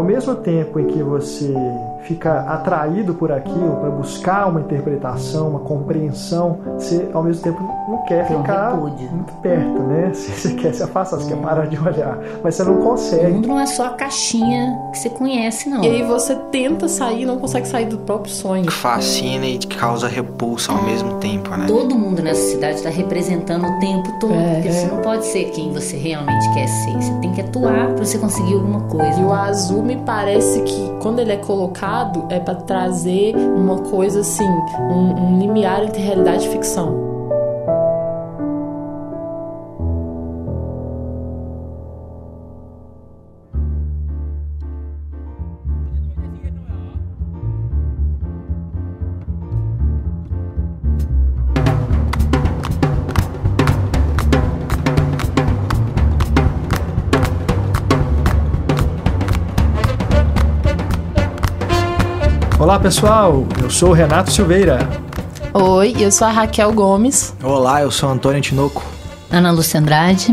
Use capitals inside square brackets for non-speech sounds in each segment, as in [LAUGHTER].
ao mesmo tempo em que você fica atraído por aquilo para buscar uma interpretação, uma compreensão, você ao mesmo tempo não quer Tem um ficar repúdio. muito perto, né? [LAUGHS] Você quer se afastar, você quer parar de olhar, mas você não O consegue. mundo não é só a caixinha que você conhece, não. E aí você tenta sair e não consegue sair do próprio sonho. fascina e causa repulsa ao mesmo tempo, né? Todo mundo nessa cidade está representando o tempo todo. É, porque é. você não pode ser quem você realmente quer ser. Você tem que atuar para você conseguir alguma coisa. E o azul me parece que quando ele é colocado é pra trazer uma coisa assim, um, um limiar entre realidade e ficção. Olá pessoal, eu sou o Renato Silveira. Oi, eu sou a Raquel Gomes. Olá, eu sou Antônio Tinoco. Ana Lúcia Andrade.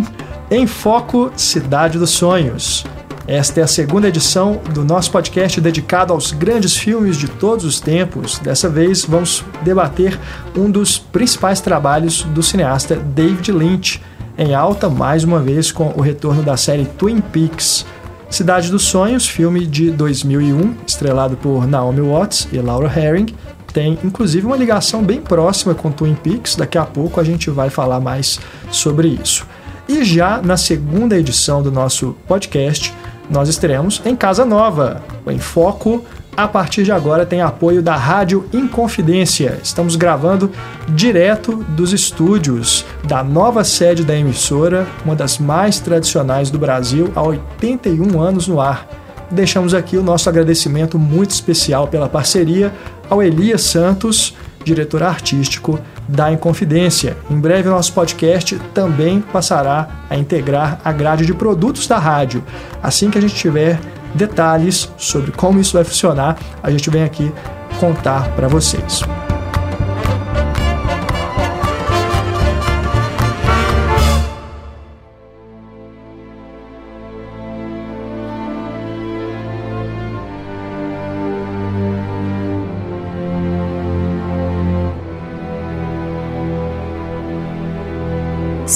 Em Foco Cidade dos Sonhos. Esta é a segunda edição do nosso podcast dedicado aos grandes filmes de todos os tempos. Dessa vez vamos debater um dos principais trabalhos do cineasta David Lynch, em alta mais uma vez com o retorno da série Twin Peaks. Cidade dos Sonhos, filme de 2001, estrelado por Naomi Watts e Laura Herring, tem inclusive uma ligação bem próxima com Twin Peaks. Daqui a pouco a gente vai falar mais sobre isso. E já na segunda edição do nosso podcast, nós estaremos em Casa Nova, em Foco. A partir de agora tem apoio da Rádio Inconfidência. Estamos gravando direto dos estúdios da nova sede da emissora, uma das mais tradicionais do Brasil, há 81 anos no ar. Deixamos aqui o nosso agradecimento muito especial pela parceria ao Elias Santos, diretor artístico da Inconfidência. Em breve, nosso podcast também passará a integrar a grade de produtos da rádio. Assim que a gente tiver detalhes sobre como isso vai funcionar, a gente vem aqui contar para vocês.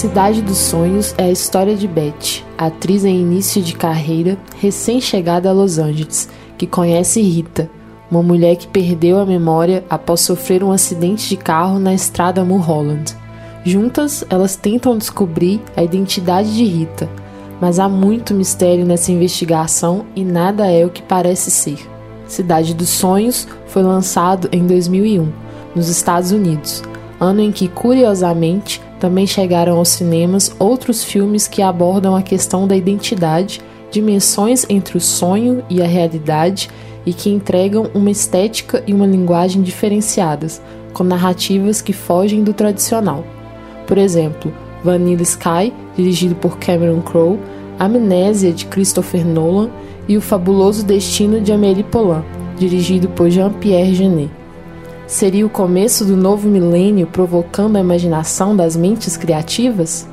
Cidade dos Sonhos é a história de Beth, atriz em início de carreira, recém-chegada a Los Angeles, que conhece Rita, uma mulher que perdeu a memória após sofrer um acidente de carro na estrada Mulholland. Juntas, elas tentam descobrir a identidade de Rita, mas há muito mistério nessa investigação e nada é o que parece ser. Cidade dos Sonhos foi lançado em 2001, nos Estados Unidos, ano em que, curiosamente, também chegaram aos cinemas outros filmes que abordam a questão da identidade, dimensões entre o sonho e a realidade e que entregam uma estética e uma linguagem diferenciadas, com narrativas que fogem do tradicional. Por exemplo, Vanilla Sky, dirigido por Cameron Crowe, Amnésia, de Christopher Nolan e O Fabuloso Destino de Amélie Poulain, dirigido por Jean-Pierre Genet. Seria o começo do novo milênio provocando a imaginação das mentes criativas?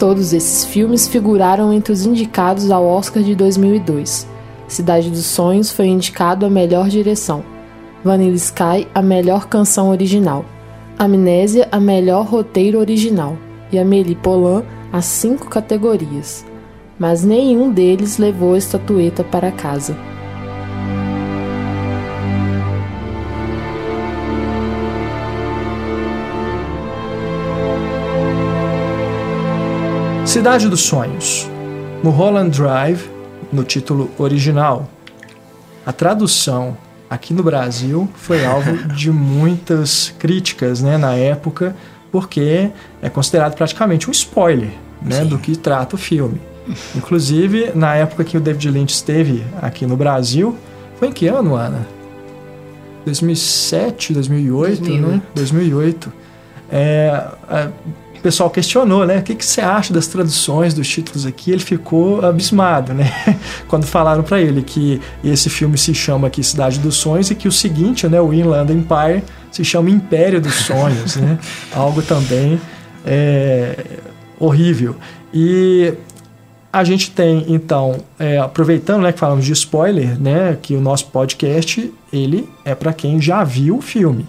Todos esses filmes figuraram entre os indicados ao Oscar de 2002. Cidade dos Sonhos foi indicado a melhor direção. Vanilla Sky, a melhor canção original. Amnésia, a melhor roteiro original. E Amélie Poulain, as cinco categorias. Mas nenhum deles levou a estatueta para casa. Cidade dos Sonhos. Mulholland Drive, no título original. A tradução aqui no Brasil foi alvo [LAUGHS] de muitas críticas né, na época, porque é considerado praticamente um spoiler né, do que trata o filme. Inclusive, na época que o David Lynch esteve aqui no Brasil, foi em que ano, Ana? 2007, 2008, 2008. né? 2008. É, é, o pessoal questionou, né? O que, que você acha das traduções dos títulos aqui? Ele ficou abismado, né? [LAUGHS] Quando falaram para ele que esse filme se chama aqui Cidade dos Sonhos e que o seguinte, né? O Inland Empire se chama Império dos [LAUGHS] Sonhos, né? Algo também é, horrível. E A gente tem, então, é, aproveitando né, que falamos de spoiler, né, que o nosso podcast ele é para quem já viu o filme.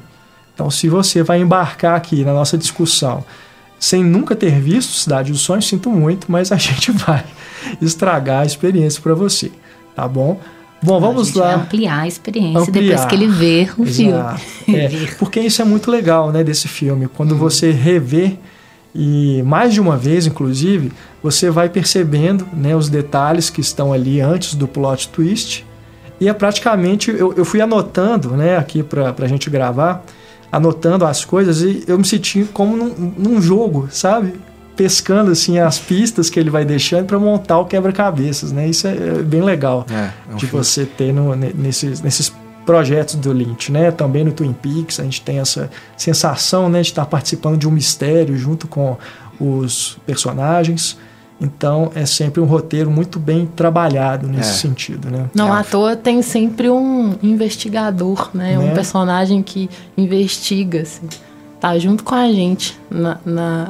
Então, se você vai embarcar aqui na nossa discussão sem nunca ter visto Cidade dos Sonhos, sinto muito, mas a [LAUGHS] gente vai estragar a experiência para você, tá bom? Bom, vamos a gente lá. Vai ampliar a experiência Ampliar. depois que ele vê o Exato. filme. É, [LAUGHS] Ver. porque isso é muito legal, né, desse filme. Quando você revê e mais de uma vez, inclusive, você vai percebendo, né, os detalhes que estão ali antes do plot twist. E é praticamente eu, eu fui anotando, né, aqui para a gente gravar, anotando as coisas e eu me senti como num, num jogo, sabe? Pescando assim as pistas que ele vai deixando para montar o quebra-cabeças, né? Isso é é bem legal É, é um de filme você ter no- ne- nesses, nesses projetos do Lynch, né? Também no Twin Peaks a gente tem essa sensação, né, de estar participando de um mistério junto com os personagens. Então é sempre um roteiro muito bem trabalhado nesse É. sentido, né? Não É à toa tem sempre um investigador, né? Né? Um personagem que investiga, assim. Tá junto com a gente na, na,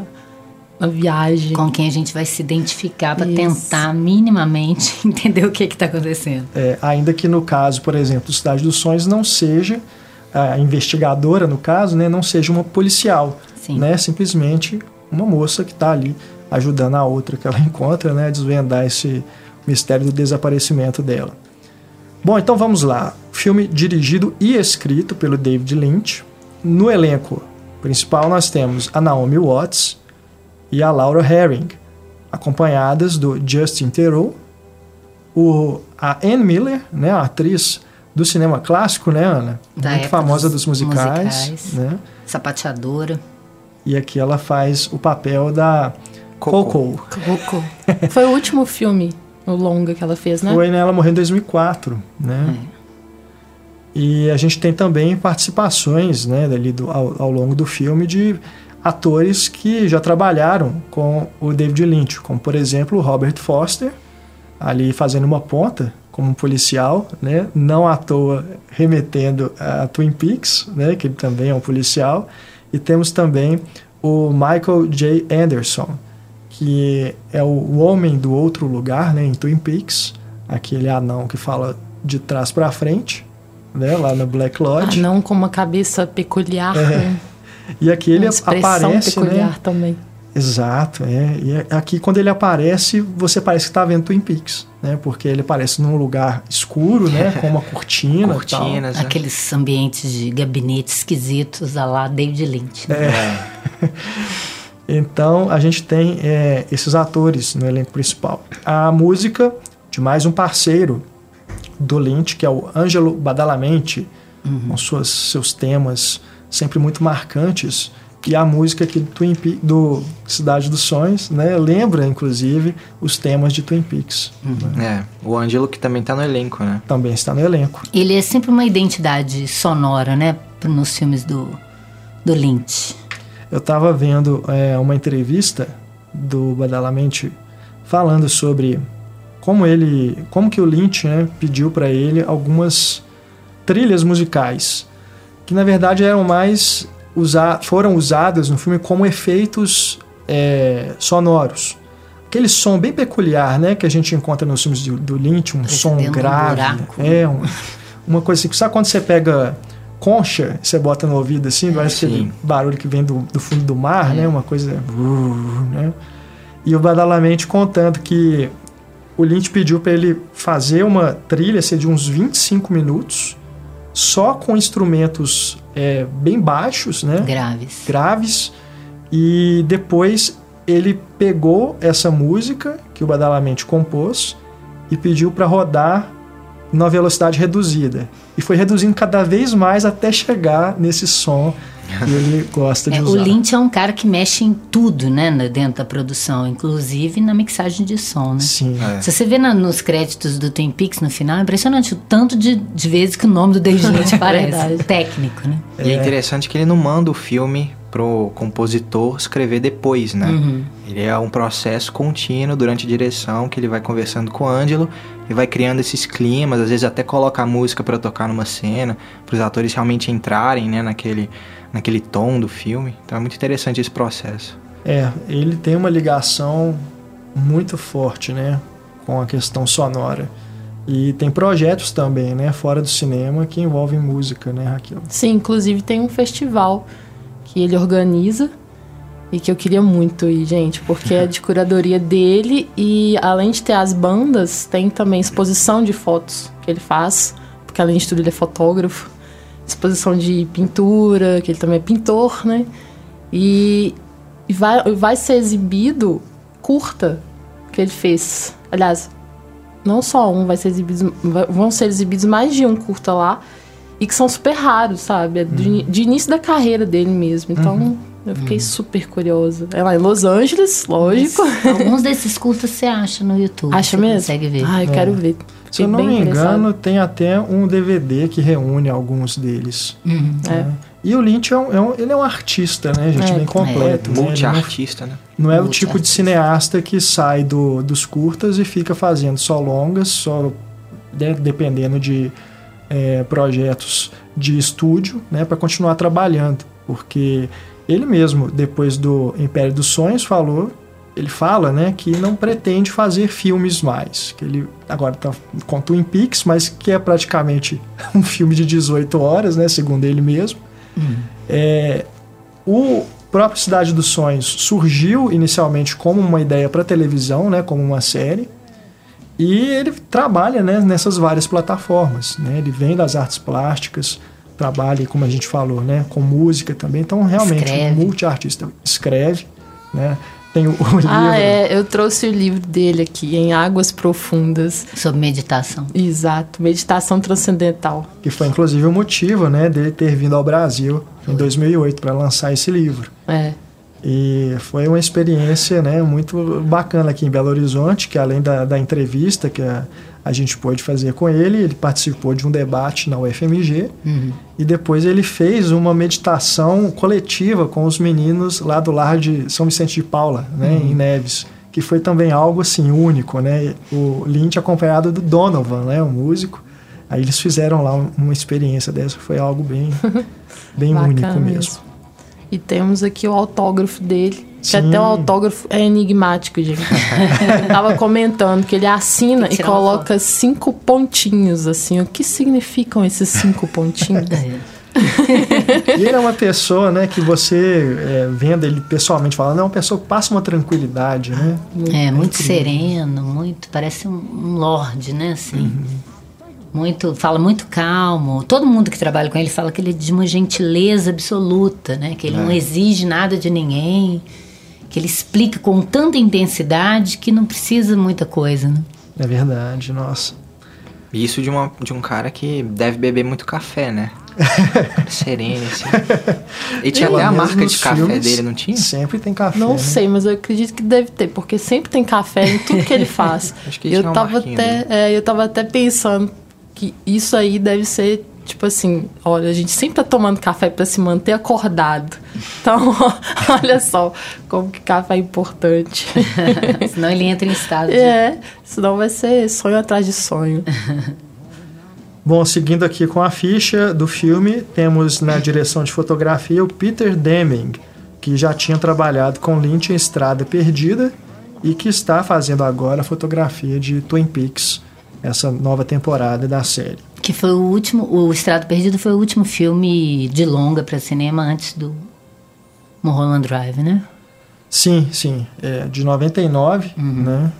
na viagem. Com quem a gente vai se identificar para tentar minimamente [LAUGHS] entender o que está acontecendo. É, ainda que no caso, por exemplo, Cidade dos Sonhos não seja a investigadora, no caso, né, não seja uma policial, Sim. né? Simplesmente uma moça que está ali ajudando a outra que ela [LAUGHS] encontra, né, a desvendar esse mistério do desaparecimento dela. Bom, então vamos lá. Filme dirigido e escrito pelo David Lynch. No elenco principal nós temos a Naomi Watts e a Laura Herring, acompanhadas do Justin Theroux, o, a Anne Miller, né, a atriz do cinema clássico, né, Ana? Da Muito famosa dos dos musicais, musicais. né? Sapateadora. E aqui ela faz o papel da Coco. Coco. Foi o último filme, o longa que ela fez, né? Foi, né? Ela morreu em 2004, né? E a gente tem também participações, né, dali do, ao, ao longo do filme de atores que já trabalharam com o David Lynch, como por exemplo o Robert Foster, ali fazendo uma ponta como um policial, né? Não à toa remetendo a Twin Peaks, né? Que ele também é um policial. E temos também o Michael J. Anderson, que é o, homem do outro lugar, né? Em Twin Peaks, aquele anão que fala de trás para frente, né? Lá no Black Lodge. Ah, não com uma cabeça peculiar, É. né? E aqui ele aparece, peculiar né? também. Exato, é. E é- aqui quando ele aparece, você parece que está vendo Twin Peaks, né? Porque ele aparece num lugar escuro, né? [LAUGHS] Com uma cortina, e tal. Cortinas, né? Aqueles ambientes de gabinete esquisitos a lá David Lynch. né? É. [LAUGHS] Então a gente tem é, esses atores no elenco principal. A música de mais um parceiro do Lynch, que é o Ângelo Badalamenti, com suas, seus temas sempre muito marcantes. E a música aqui do Twin Peaks, do Cidade dos Sonhos, né? Lembra, inclusive, os temas de Twin Peaks. É, o Ângelo que também tá no elenco, né? Também está no elenco. Ele é sempre uma identidade sonora, né? Nos filmes do, do Lynch. Eu estava vendo é, uma entrevista do Badalamente falando sobre como ele, como que o Lynch né, pediu para ele algumas trilhas musicais que na verdade eram mais usa foram usadas no filme como efeitos é, sonoros. Aquele som bem peculiar, né, que a gente encontra nos filmes do, do Lynch, um Parece som um grave, buraco. é um- uma coisa assim. Sabe quando você pega concha, você bota no ouvido assim, parece sim. aquele barulho que vem do, do fundo do mar, né? Uma coisa. Né? E o Badalamente contando que o Lynch pediu para ele fazer uma trilha assim, de uns 25 minutos, só com instrumentos é, bem baixos, né? Graves. graves e depois ele pegou essa música que o Badalamente compôs e pediu para rodar numa velocidade reduzida e foi reduzindo cada vez mais até chegar nesse som que ele [LAUGHS] gosta de É, o usar. Lynch é um cara que mexe em tudo, né? na- Dentro da produção, inclusive na mixagem de som, né? Sim. É. Se você vê na- nos créditos do Twin Peaks no final, é impressionante o tanto de, de vezes que o nome do David [LAUGHS] Lynch aparece. Verdade. Técnico, né? E é interessante que ele não manda o filme pro compositor escrever depois, né? Uhum. Ele é um processo contínuo durante a direção que ele vai conversando com o Ângelo e vai criando esses climas, às vezes até coloca a música para tocar numa cena, para os atores realmente entrarem, né, naquele naquele tom do filme. Então é muito interessante esse processo. É, ele tem uma ligação muito forte, né, com a questão sonora. E tem projetos também, né, fora do cinema, que envolvem música, né, Raquel? Sim, inclusive tem um festival que ele organiza e que eu queria muito ir, gente, porque é de curadoria dele e além de ter as bandas, tem também exposição de fotos que ele faz, porque além de tudo ele é fotógrafo, exposição de pintura, que ele também é pintor, né? E vai, vai ser exibido curta que ele fez. Aliás, não só um, vai ser exibido, vão ser exibidos mais de um curta lá e que são super raros, sabe? É de, Uhum. de início da carreira dele mesmo. Então, eu fiquei super curiosa. É lá em Los Angeles, lógico. Alguns desses curtas você acha no YouTube. Acha você mesmo? consegue ver. Ai, eu É. quero ver. Se eu não bem me engano, tem até um DVD que reúne alguns deles. Uhum. É. E o Lynch é um, é um- ele é um artista, né, gente, É. bem completo. né? Ele não- Multiartista, né? Não é o tipo de cineasta que sai do, dos curtas e fica fazendo só longas, só de- dependendo de é, projetos de estúdio, né, para continuar trabalhando. Porque ele mesmo, depois do Império dos Sonhos, falou, ele fala, né, que não pretende fazer filmes mais. Que ele agora tá com Twin Peaks, mas que é praticamente [LAUGHS] um filme de 18 horas, né, segundo ele mesmo. É, o próprio Cidade dos Sonhos surgiu inicialmente como uma ideia para televisão, né, como uma série, e ele trabalha né, nessas várias plataformas. Né, ele vem das artes plásticas, trabalha, como a gente falou, né, com música também. Então, realmente, Escreve. um multiartista escreve. Né, tem o, o livro Ah, é. Eu trouxe o livro dele aqui, Em Águas Profundas. Sobre meditação. Exato. Meditação Transcendental. que foi inclusive o motivo né, dele ter vindo ao Brasil em 2008 para lançar esse livro. É. E foi uma experiência né, muito bacana aqui em Belo Horizonte, que além da, da entrevista que a, a gente pôde fazer com ele, ele participou de um debate na UFMG Uhum. e depois ele fez uma meditação coletiva com os meninos lá do lar de São Vicente de Paula, né, em Neves, que foi também algo assim único, né? O Lynch acompanhado do Donovan, né, o músico. Aí eles fizeram lá um- uma experiência dessa, foi algo bem, [LAUGHS] bem único mesmo. E temos aqui o autógrafo dele. Que até o autógrafo é enigmático, gente. Eu tava [LAUGHS] comentando que ele assina que e coloca cinco pontinhos, assim. O que significam esses cinco pontinhos? [LAUGHS] É. E [LAUGHS] ele é uma pessoa, né, que você é, vendo ele pessoalmente falando, é uma pessoa que passa uma tranquilidade, né? É, muito incrível. sereno, muito. Parece um, um lorde, né? Assim. Uhum. Muito, fala muito calmo. Todo mundo que trabalha com ele fala que ele é de uma gentileza absoluta, né? Que ele não exige nada de ninguém, que ele explica com tanta intensidade que não precisa muita coisa, né? É verdade, nossa. E Isso de, uma, de um cara que deve beber muito café, né? [LAUGHS] Cara sereno, assim. E tinha Pelo até a marca de café filmes, dele, não tinha? Sempre tem café. Não né? sei, mas eu acredito que deve ter, porque sempre tem café em tudo que ele faz. [LAUGHS] Acho que eu tava até, é, eu tava até pensando que isso aí deve ser tipo assim, olha, a gente sempre tá tomando café para se manter acordado. Então, [LAUGHS] olha só como que café é importante. [LAUGHS] Senão ele entra em estado de. é, senão vai ser sonho atrás de sonho. [LAUGHS] Bom, seguindo aqui com a ficha do filme, temos na direção de fotografia o Peter Deming, que já tinha trabalhado com Lynch em Estrada Perdida e que está fazendo agora a fotografia de Twin Peaks, essa nova temporada da série. Que foi o último. O Estrado Perdido foi o último filme de longa para cinema antes do Mulholland Drive, né? Sim, sim, é de 99, né?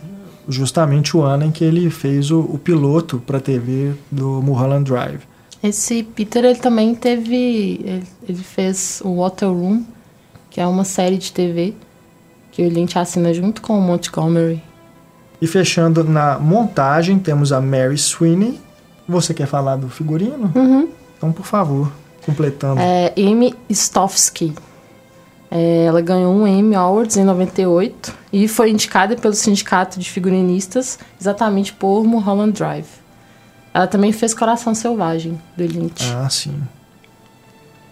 Justamente o ano em que ele fez o, o piloto para TV do Mulholland Drive. Esse Peter, ele também teve. Ele, ele fez o Water Room, que é uma série de TV que o Lynch assina junto com o Montgomery. E fechando na montagem, temos a Mary Sweeney. Você quer falar do figurino? Uhum. Então, por favor, completando. É Amy Stofsky. É, ela ganhou um Emmy Awards em 98 e foi indicada pelo Sindicato de Figurinistas exatamente por Mulholland Drive. Ela também fez Coração Selvagem, do Lynch. Ah, sim.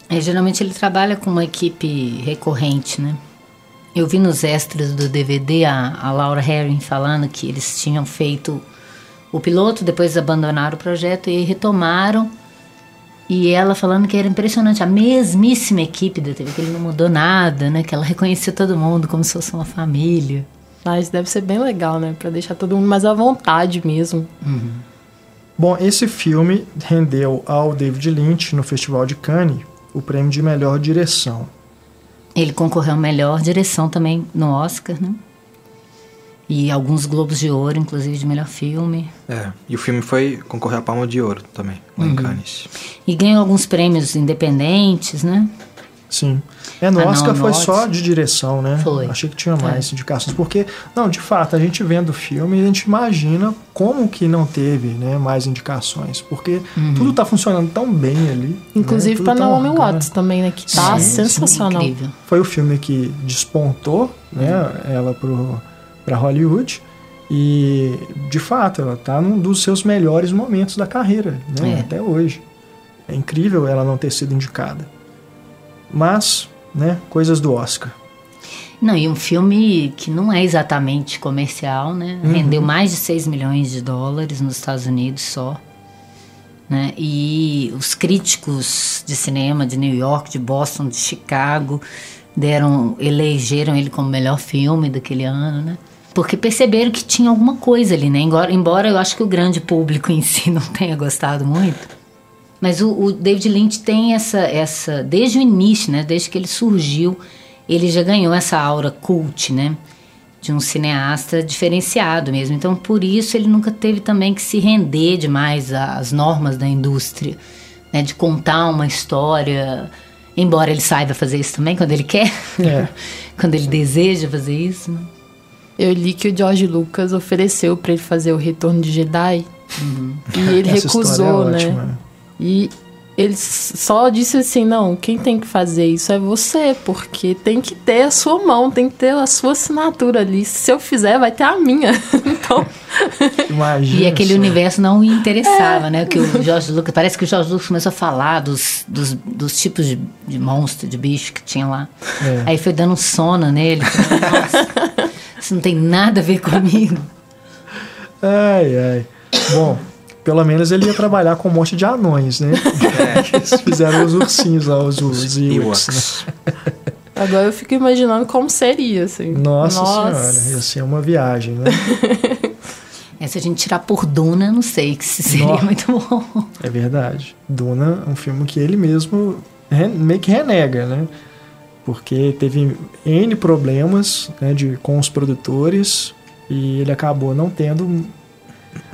É, geralmente ele trabalha com uma equipe recorrente, né? Eu vi nos extras do DVD a, a Laura Herring falando que eles tinham feito o piloto, depois abandonaram o projeto e retomaram. E ela falando que era impressionante, a mesmíssima equipe da TV, que ele não mudou nada, né? Que ela reconhecia todo mundo como se fosse uma família. Mas deve ser bem legal, né? Pra deixar todo mundo mais à vontade mesmo. Bom, esse filme rendeu ao David Lynch no Festival de Cannes o prêmio de melhor direção. Ele concorreu a melhor direção também no Oscar, né? E alguns Globos de Ouro, inclusive de melhor filme. É, e o filme foi concorrer a Palma de Ouro também, lá Uhum. em Cannes. E ganhou alguns prêmios independentes, né? Sim. É, no Ah, não, Oscar no foi só de direção, né? Foi. Achei que tinha mais É. indicações. Porque, não, de fato, a gente vendo o filme, a gente imagina como que não teve né, mais indicações. Porque Uhum. tudo tá funcionando tão bem ali. Inclusive né? Pra tão Naomi orgânico. Watts também, né? Que tá Sim, sim, sensacional. Incrível. Foi o filme que despontou né, Uhum. ela pro, pra Hollywood. E, de fato, ela tá num dos seus melhores momentos da carreira, né? É. Até hoje. É incrível ela não ter sido indicada. Mas, né, coisas do Oscar. Não, e um filme que não é exatamente comercial, né? Uhum. Rendeu mais de 6 milhões de dólares nos Estados Unidos só. Né? E os críticos de cinema de New York, de Boston, de Chicago deram, elegeram ele como melhor filme daquele ano, né? Porque perceberam que tinha alguma coisa ali, né? Embora, embora eu acho que o grande público em si [LAUGHS] não tenha gostado muito. Mas o, o David Lynch tem essa, essa. Desde o início, né? Desde que ele surgiu, ele já ganhou essa aura cult, né? De um cineasta diferenciado mesmo. Então, por isso, ele nunca teve também que se render demais às normas da indústria, né? De contar uma história. Embora ele saiba fazer isso também quando ele quer, É. [LAUGHS] quando ele deseja fazer isso. Né? Eu li que o George Lucas ofereceu pra ele fazer o Retorno de Jedi. E ele Essa história recusou, é né? ótima. E ele só disse assim: não, quem tem que fazer isso é você, porque tem que ter a sua mão, tem que ter a sua assinatura ali. Se eu fizer, vai ter a minha. [LAUGHS] então, Imagina. E aquele só. universo não interessava, né? Que o Jorge Lucas, parece que o Jorge Lucas começou a falar dos, dos, dos tipos de, de monstro, de bicho que tinha lá. É. Aí foi dando um sono nele. falando, Nossa, isso não tem nada a ver comigo. Ai, ai. Bom, pelo menos ele ia trabalhar com um monte de anões, né? Eles fizeram os ursinhos lá, os, os Ewoks, né? Agora eu fico imaginando como seria, assim. Nossa, senhora, ia ser uma viagem, né? [LAUGHS] É, se a gente tirar por Duna, não sei que se seria Nossa. muito bom. É verdade. Duna é um filme que ele mesmo meio que renega, né? Porque teve N problemas né, de, com os produtores e ele acabou não tendo.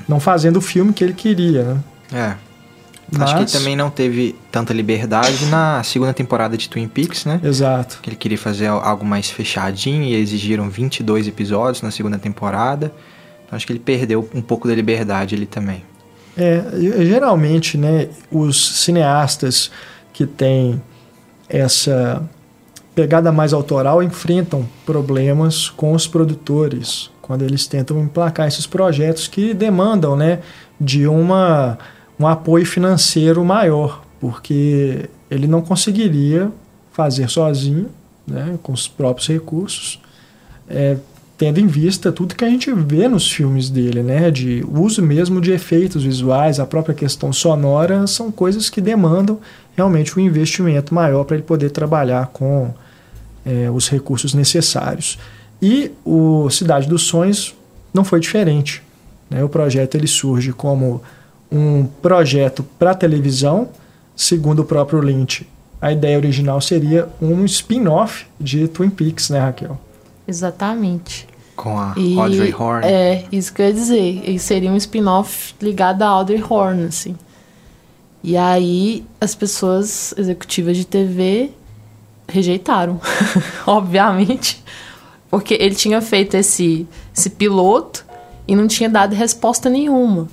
Não fazendo o filme que ele queria, né? É. Acho Mas- que também não teve tanta liberdade na segunda temporada de Twin Peaks, né? Exato. Que ele queria fazer algo mais fechadinho e exigiram 22 episódios na segunda temporada. Então acho que ele perdeu um pouco da liberdade ali também. É, geralmente, né, os cineastas que têm essa pegada mais autoral enfrentam problemas com os produtores quando eles tentam emplacar esses projetos que demandam, né, de uma um apoio financeiro maior, porque ele não conseguiria fazer sozinho, né, com os próprios recursos, é, tendo em vista tudo que a gente vê nos filmes dele, né? De uso mesmo de efeitos visuais, a própria questão sonora, são coisas que demandam realmente um investimento maior para ele poder trabalhar com é, os recursos necessários. E o Cidade dos Sonhos não foi diferente. Né? O projeto ele surge como um projeto para televisão, segundo o próprio Lynch. A ideia original seria um spin-off de Twin Peaks, né, Raquel? Exatamente. Com a E, Audrey Horne. É, isso que eu ia dizer. Ele seria um spin-off ligado a Audrey Horne, assim. E aí, as pessoas executivas de TV rejeitaram, [LAUGHS] obviamente. Porque ele tinha feito esse, esse piloto e não tinha dado resposta nenhuma.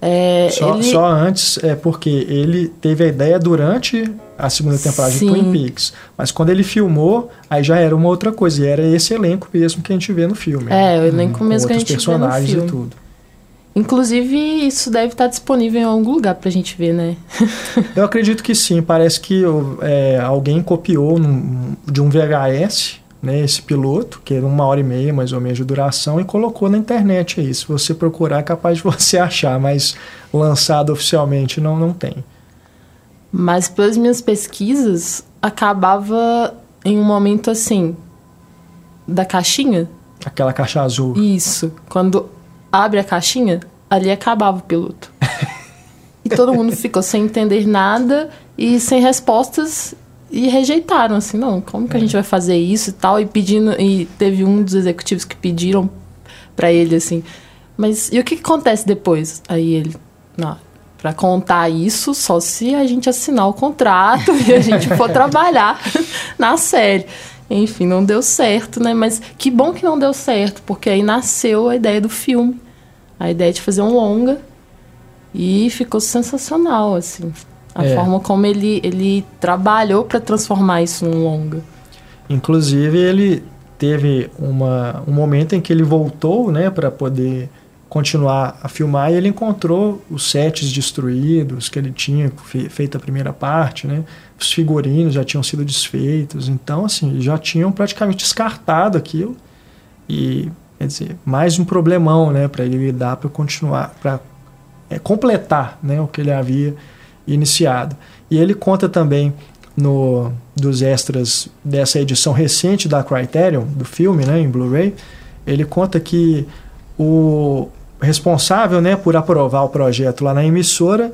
É, Só, ele- só antes, é porque ele teve a ideia durante a segunda temporada Sim. de Twin Peaks. Mas quando ele filmou, aí já era uma outra coisa. E era esse elenco mesmo que a gente vê no filme. É, né? o elenco Com mesmo que a gente vê no personagens filme. e tudo. Inclusive, isso deve estar disponível em algum lugar pra gente ver, né? Eu acredito que sim. Parece que é, alguém copiou num- de um VHS né, esse piloto, que era uma hora e meia mais ou menos de duração, e colocou na internet aí. Se você procurar, é capaz de você [LAUGHS] achar, mas lançado oficialmente não, não tem. Mas pelas minhas pesquisas, acabava em um momento assim da caixinha Aquela caixa azul. Isso. Quando abre a caixinha, ali acabava o piloto. [LAUGHS] e todo mundo ficou sem entender nada e sem respostas e rejeitaram assim, não, como que a gente vai fazer isso e tal e pedindo e teve um dos executivos que pediram para ele assim, mas e o que, que acontece depois? Aí ele, não, para contar isso só se a gente assinar o contrato e a gente for trabalhar [LAUGHS] na série. Enfim, não deu certo, né? Mas que bom que não deu certo, porque aí nasceu a ideia do filme, a ideia de fazer um longa e ficou sensacional, assim. A é. forma como ele, ele trabalhou para transformar isso num longa. Inclusive, ele teve uma, um momento em que ele voltou né, para poder continuar a filmar e ele encontrou os sets destruídos que ele tinha feito a primeira parte, né? Os figurinos já tinham sido desfeitos, então assim já tinham praticamente descartado aquilo e quer dizer mais um problemão, né? Para ele lidar para continuar, para é, completar, né? O que ele havia iniciado. E ele conta também no dos extras dessa edição recente da Criterion do filme, né? Em Blu-ray, ele conta que o responsável né, por aprovar o projeto lá na emissora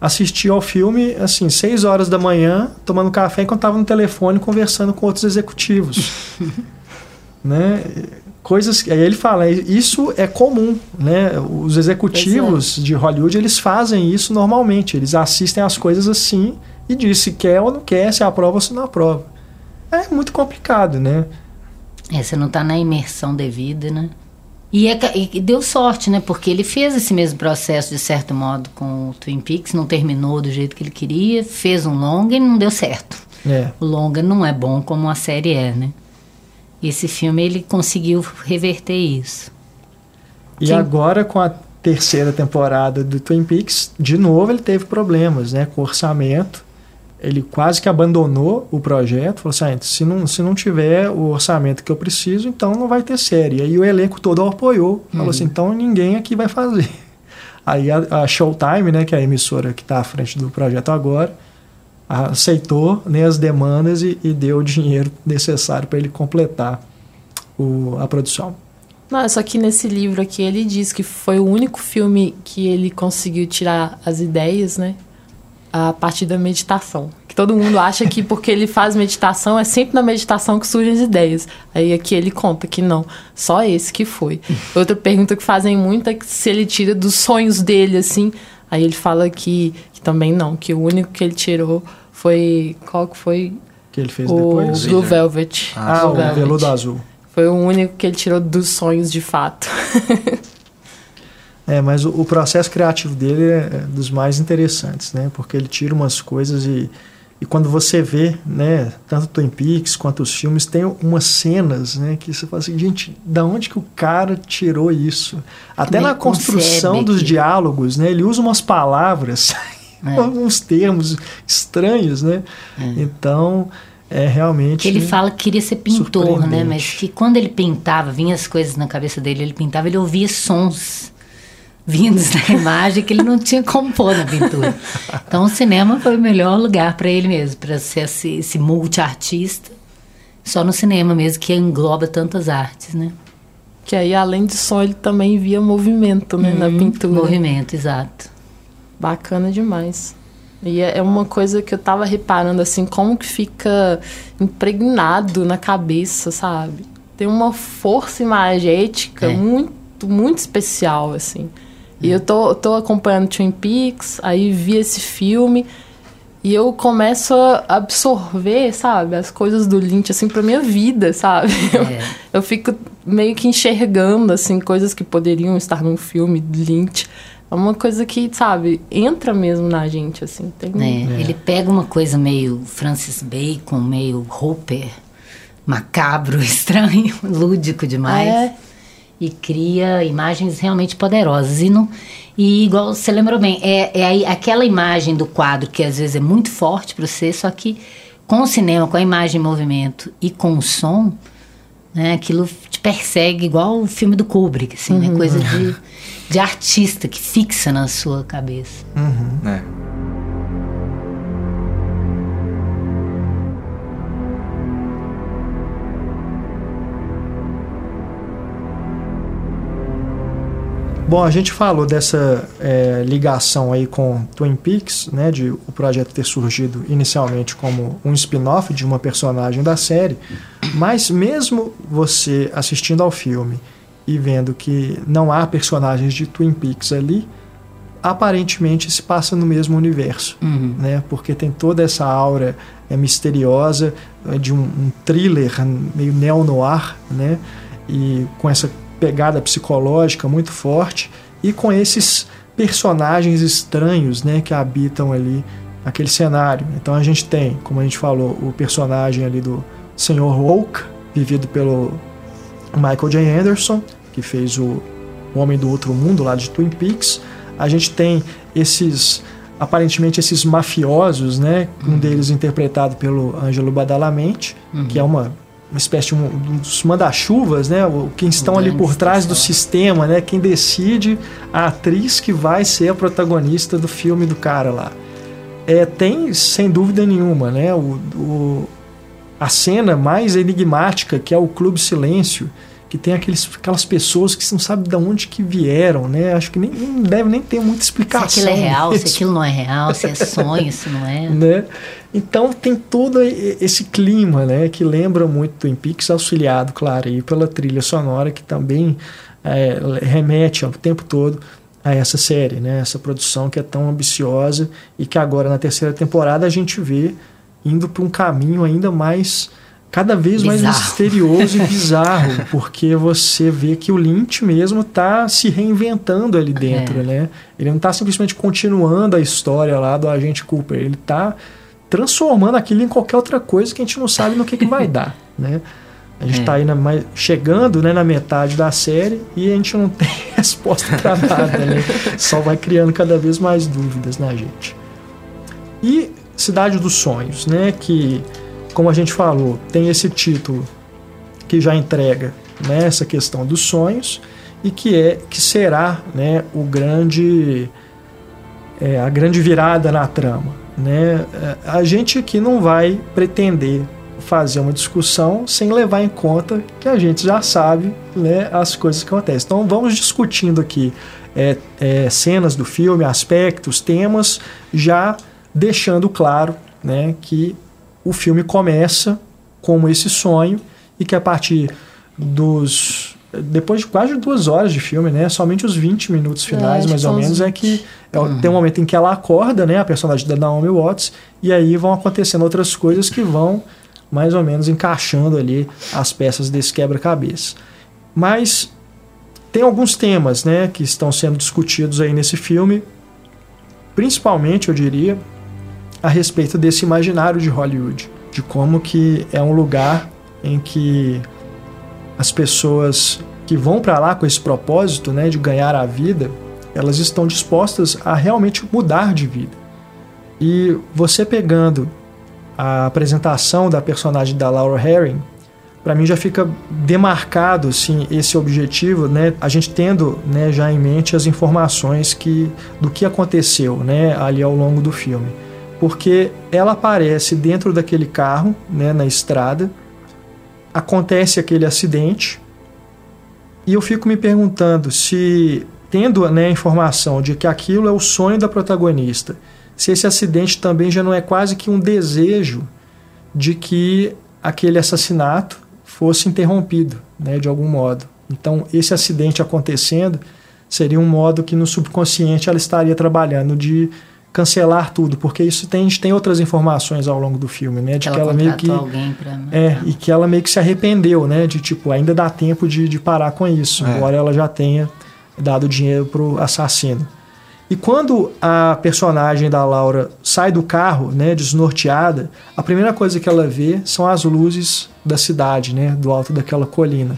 assistiu ao filme assim, seis horas da manhã, tomando café enquanto estava no telefone conversando com outros executivos. [LAUGHS] né? Coisas aí ele fala, isso é comum, né? Os executivos é. de Hollywood, eles fazem isso normalmente, eles assistem as coisas assim e diz se quer ou não quer, se aprova ou se não aprova. É muito complicado, né? É, você não está na imersão devida, né? E, é, e, deu sorte, né? Porque ele fez esse mesmo processo, de certo modo, com o Twin Peaks, não terminou do jeito que ele queria, fez um longa e não deu certo. É. O longa não é bom como a série é, né? Esse filme ele conseguiu reverter isso. E Quem... agora com a terceira temporada do Twin Peaks, de novo ele teve problemas, né? Com orçamento ele quase que abandonou o projeto, falou assim, ah, se, não, se não tiver o orçamento que eu preciso, então não vai ter série. Aí o elenco todo apoiou, falou assim, uhum. então ninguém aqui vai fazer. [LAUGHS] Aí a, a Showtime, né, que é a emissora que está à frente do projeto agora, aceitou né, as demandas e, e deu o dinheiro necessário para ele completar o, a produção. Não, só que nesse livro aqui ele diz que foi o único filme que ele conseguiu tirar as ideias, né? a partir da meditação. Que todo mundo acha que porque ele faz meditação é sempre na meditação que surgem as ideias. Aí aqui ele conta que não, só esse que foi. Outra pergunta que fazem muito é se ele tira dos sonhos dele, assim. Aí ele fala que também não, que o único que ele tirou foi. Qual que foi? Que ele fez o depois? Blue Velvet. Ah, Blue o Velvet. veludo azul. Foi o único que ele tirou dos sonhos de fato. [LAUGHS] É, mas o, o, processo criativo dele é, é dos mais interessantes, né? Porque ele tira umas coisas e, e quando você vê, né, tanto Twin Peaks quanto os filmes, tem umas cenas, né, que você fala assim, gente, da onde que o cara tirou isso? Até na construção dos que... diálogos, né, ele usa umas palavras, [LAUGHS] é. uns termos estranhos, né? É. Então, é realmente. Ele fala que queria ser pintor, né? Mas que quando ele pintava, vinha as coisas na cabeça dele, ele pintava, ele ouvia sons vindos na [LAUGHS] imagem que ele não tinha como pôr na pintura. Então o cinema foi o melhor lugar para ele mesmo, para ser esse, esse multi-artista. Só no cinema mesmo que engloba tantas artes, né? Que aí, além de som, ele também via movimento, né, na uhum, pintura. Movimento, exato. Bacana demais. E é, é uma coisa que eu tava reparando, assim, como que fica impregnado na cabeça, sabe? Tem uma força imagética é. muito, muito especial, assim. E eu tô, tô acompanhando Twin Peaks, aí vi esse filme e eu começo a absorver, sabe, as coisas do Lynch, assim, pra minha vida, sabe? É. Eu, [LAUGHS] eu, fico meio que enxergando, assim, coisas que poderiam estar num filme do Lynch. É uma coisa que, sabe, entra mesmo na gente, assim. Tem... É, é. Ele pega uma coisa meio Francis Bacon, meio Hopper, macabro, [LAUGHS] estranho, lúdico demais. É e cria imagens realmente poderosas. E, não, e igual você lembrou bem, é, é aquela imagem do quadro que às vezes é muito forte para você, só que com o cinema, com a imagem em movimento e com o som, né, aquilo te persegue igual o filme do Kubrick, assim, né, uhum. né, coisa de, [LAUGHS] de artista que fixa na sua cabeça. Uhum. É. Bom, a gente falou dessa é, ligação aí com Twin Peaks, né, de o projeto ter surgido inicialmente como um spin-off de uma personagem da série, mas mesmo você assistindo ao filme e vendo que não há personagens de Twin Peaks ali, aparentemente se passa no mesmo universo, Uhum. né? Porque tem toda essa aura é, misteriosa é, de um, um thriller meio neo-noir, né? E com essa pegada psicológica muito forte e com esses personagens estranhos, né? Que habitam ali aquele cenário. Então a gente tem, como a gente falou, o personagem ali do Sr. Oak, vivido pelo Michael J. Anderson, que fez o Homem do Outro Mundo lá de Twin Peaks. A gente tem esses aparentemente esses mafiosos, né? Um deles interpretado pelo Ângelo Badalamenti, que é uma, uma espécie de um, um dos manda-chuvas, né? O, quem estão ali por trás do sistema, né? Quem decide a atriz que vai ser a protagonista do filme do cara lá. É, tem, sem dúvida nenhuma, né? O, o- a cena mais enigmática, que é o Clube Silêncio, que tem aqueles, aquelas pessoas que não sabe de onde que vieram, né? Acho que nem, não deve nem ter muita Se explicação. aquilo é real, se nisso, aquilo não é real, se é sonho, se não é. [LAUGHS] né? Então tem todo e- esse clima, né? Que lembra muito Twin Peaks, auxiliado, claro, aí pela trilha sonora que também é, remete ao tempo todo a essa série, né? Essa produção que é tão ambiciosa e que agora na terceira temporada a gente vê indo para um caminho ainda mais cada vez mais Bizarro. misterioso e [LAUGHS] bizarro, porque você vê que o Lynch mesmo está se reinventando ali dentro, É. né? Ele não está simplesmente continuando a história lá do agente Cooper, ele está transformando aquilo em qualquer outra coisa que a gente não sabe no que, que vai dar, [LAUGHS] né? A gente É. está aí na, mais- chegando né, na metade da série e a gente não [LAUGHS] tem resposta para nada, né? Só vai criando cada vez mais dúvidas na gente. E Cidade dos Sonhos, né? Que, como a gente falou, tem esse título que já entrega né, essa questão dos sonhos e que é que será né, o grande é, a grande virada na trama, né? A gente aqui não vai pretender fazer uma discussão sem levar em conta que a gente já sabe né, as coisas que acontecem. Então vamos discutindo aqui é, é, cenas do filme, aspectos, temas, já deixando claro né, que o filme começa como esse sonho e que a partir dos depois de quase duas horas de filme, né? Somente os 20 minutos finais, acho mais que ou menos, é 20. que é o- tem um momento em que ela acorda, né? A personagem da Naomi Watts, e aí vão acontecendo outras coisas que vão mais ou menos encaixando ali as peças desse quebra-cabeça. Mas tem alguns temas, né? Que estão sendo discutidos aí nesse filme, principalmente, eu diria, a respeito desse imaginário de Hollywood, de como que é um lugar em que as pessoas que vão para lá com esse propósito, né, de ganhar a vida, elas estão dispostas a realmente mudar de vida. E você pegando a apresentação da personagem da Laura Herring, para mim já fica demarcado assim esse objetivo, né? A gente tendo, né, já em mente as informações que do que aconteceu, né, ali ao longo do filme. Porque ela aparece dentro daquele carro, né, na estrada, acontece aquele acidente e eu fico me perguntando se, tendo né, a informação de que aquilo é o sonho da protagonista, se esse acidente também já não é quase que um desejo de que aquele assassinato fosse interrompido, né, de algum modo. Então, esse acidente acontecendo seria um modo que no subconsciente ela estaria trabalhando de cancelar tudo, porque isso tem, a gente tem outras informações ao longo do filme, né, de Que que ela ela meio que pra... é, e que ela meio que se arrependeu, né? De tipo, ainda dá tempo de, de parar com isso, É. embora ela já tenha dado dinheiro pro assassino. E quando a personagem da Laura sai do carro, né, desnorteada, a primeira coisa que ela vê são as luzes da cidade, né, do alto daquela colina.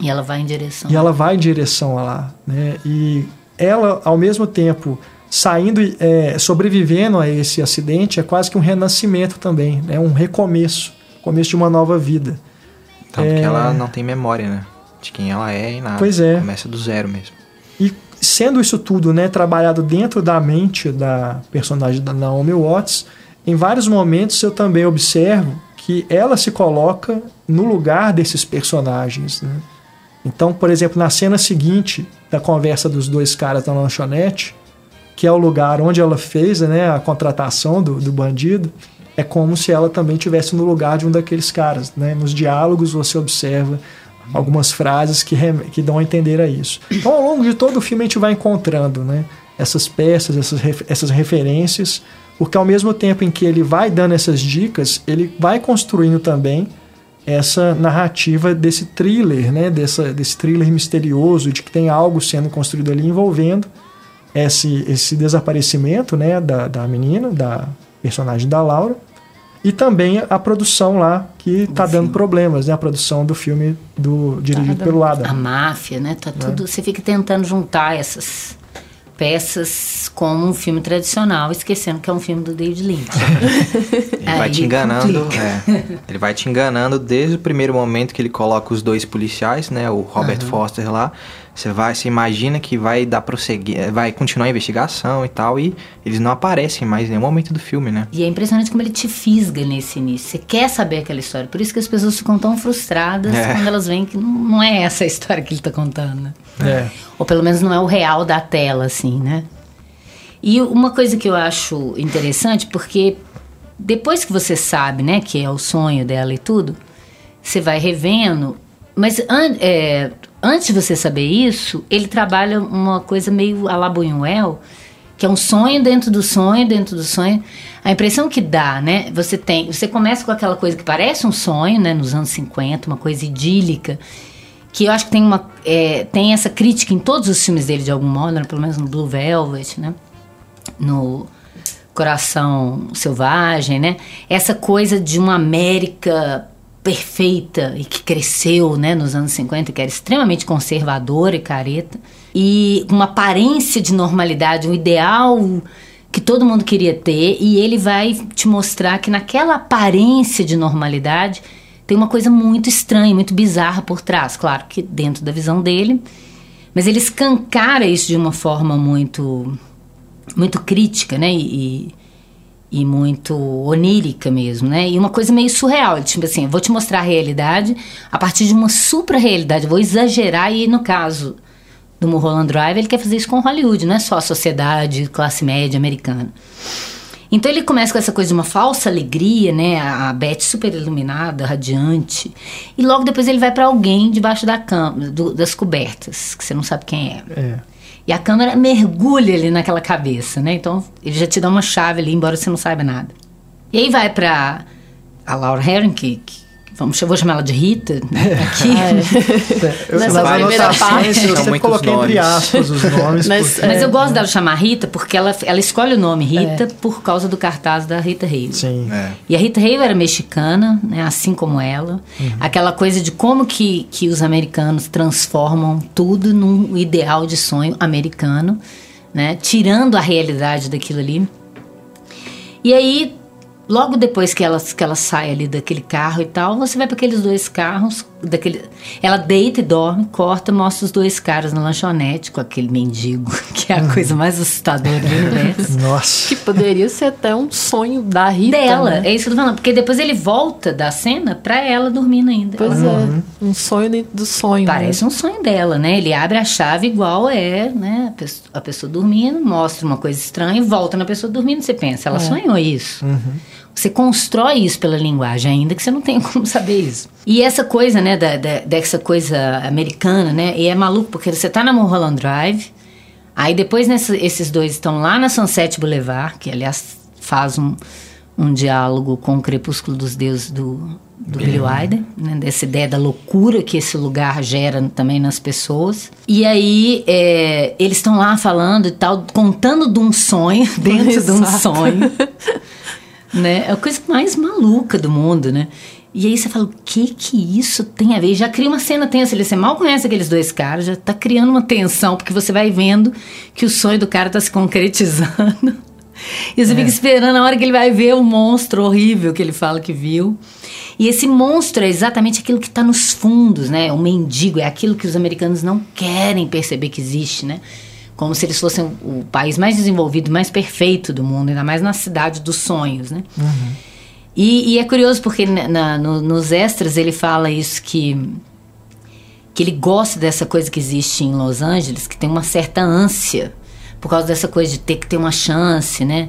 E ela vai em direção. E ela vai em direção a lá, né? E ela, ao mesmo tempo, saindo, é, sobrevivendo a esse acidente, é quase que um renascimento também, né? Um recomeço, começo de uma nova vida. Tanto É. que ela não tem memória, né? De quem ela é e nada. Pois é. Começa do zero mesmo. E sendo isso tudo, né, trabalhado dentro da mente da personagem da Naomi Watts, em vários momentos eu também observo que ela se coloca no lugar desses personagens, né? Então, por exemplo, na cena seguinte da conversa dos dois caras na lanchonete, que é o lugar onde ela fez né, a contratação do, do bandido, é como se ela também tivesse no lugar de um daqueles caras. Né? Nos diálogos você observa algumas frases que, que dão a entender a isso. Então, ao longo de todo o filme, a gente vai encontrando né, essas peças, essas, essas referências, porque ao mesmo tempo em que ele vai dando essas dicas, ele vai construindo também essa narrativa desse thriller, né, dessa, desse thriller misterioso, de que tem algo sendo construído ali envolvendo esse, esse desaparecimento né, da, da menina, da personagem da Laura, e também a produção lá que está dando problemas, né? A produção do filme do dirigido tá, pelo Adam. A máfia, né? Tá tudo. É. Você fica tentando juntar essas peças como um filme tradicional, esquecendo que é um filme do David Lynch. [LAUGHS] ele vai te enganando, é, ele vai te enganando desde o primeiro momento que ele coloca os dois policiais, né, o Robert uhum. Foster lá, você vai, você imagina que vai dar prosseguir, vai continuar a investigação e tal, e eles não aparecem mais em nenhum momento do filme, né? E é impressionante como ele te fisga nesse início. Você quer saber aquela história. Por isso que as pessoas ficam tão frustradas é. quando elas veem que não é essa a história que ele está contando. É. Ou pelo menos não é o real da tela, assim, né? E uma coisa que eu acho interessante, porque depois que você sabe, né, que é o sonho dela e tudo, você vai revendo. Mas é, antes de você saber isso, ele trabalha uma coisa meio a la Buñuel, que é um sonho dentro do sonho, dentro do sonho. A impressão que dá, né? Você tem, você começa com aquela coisa que parece um sonho, né? Nos anos 50, uma coisa idílica, que eu acho que tem uma é, tem essa crítica em todos os filmes dele de algum modo, né? pelo menos no Blue Velvet, né? No Coração Selvagem, né? Essa coisa de uma América perfeita e que cresceu né, nos anos 50, que era extremamente conservadora e careta, e uma aparência de normalidade, um ideal que todo mundo queria ter, e ele vai te mostrar que naquela aparência de normalidade tem uma coisa muito estranha, muito bizarra por trás, claro que dentro da visão dele, mas ele escancara isso de uma forma muito muito crítica, né? E, e muito onírica mesmo, né? E uma coisa meio surreal, tipo assim, vou te mostrar a realidade a partir de uma supra-realidade, vou exagerar e no caso do Mulholland Drive, ele quer fazer isso com Hollywood, não é só a sociedade classe média americana. Então ele começa com essa coisa de uma falsa alegria, né? A Beth super iluminada, radiante. E logo depois ele vai para alguém debaixo da cama, do, das cobertas, que você não sabe quem é. É. E a câmera mergulha ali naquela cabeça, né? Então ele já te dá uma chave ali, embora você não saiba nada. E aí vai pra a Laura Herring, que Vamos, eu vou chamar ela de Rita né, [LAUGHS] aqui. é. eu, Nessa primeira parte. Eu sempre coloquei nomes. entre aspas os nomes. [LAUGHS] mas, porque... mas eu gosto dela chamar Rita porque ela, ela escolhe o nome Rita é. por causa do cartaz da Rita Hayworth. Sim. É. E a Rita Hayworth era mexicana, né, assim como ela. Uhum. Aquela coisa de como que, que os americanos transformam tudo num ideal de sonho americano, né, tirando a realidade daquilo ali. E aí Logo depois que ela, que ela sai ali daquele carro e tal, você vai para aqueles dois carros, daquele, ela deita e dorme, corta, mostra os dois caras na lanchonete com aquele mendigo, [LAUGHS] que é a coisa mais assustadora do universo. Nossa. Que poderia ser até um sonho da Rita. Dela, né? é isso que eu tô falando, porque depois ele volta da cena pra ela dormindo ainda. Pois ela, é, uhum. um sonho dentro do sonho. Parece né? um sonho dela, né? Ele abre a chave igual é, né? A pessoa, a pessoa dormindo, mostra uma coisa estranha e volta na pessoa dormindo. Você pensa, ela é. sonhou isso. Uhum. Você constrói isso pela linguagem, ainda que você não tenha [LAUGHS] como saber isso. E essa coisa, né, da, da, dessa coisa americana, né, e é maluco, porque você tá na Mulholland Drive, aí depois nessa, esses dois estão lá na Sunset Boulevard, que aliás faz um, um diálogo com o Crepúsculo dos Deuses do, do Billy Wilder, né, dessa ideia da loucura que esse lugar gera também nas pessoas. E aí é, eles estão lá falando e tal, contando de um sonho, [LAUGHS] dentro Exato. de um sonho. [LAUGHS] né? É a coisa mais maluca do mundo, né? E aí você fala, o que que isso tem a ver? já cria uma cena tensa, você mal conhece aqueles dois caras, já tá criando uma tensão, porque você vai vendo que o sonho do cara tá se concretizando. E você é. fica esperando a hora que ele vai ver o monstro horrível que ele fala que viu. E esse monstro é exatamente aquilo que está nos fundos, né? O mendigo é aquilo que os americanos não querem perceber que existe, né? Como se eles fossem o país mais desenvolvido, mais perfeito do mundo, ainda mais na cidade dos sonhos, né? Uhum. E, e, é curioso porque na, no, nos extras ele fala isso que que ele gosta dessa coisa que existe em Los Angeles, que tem uma certa ânsia por causa dessa coisa de ter que ter uma chance, né?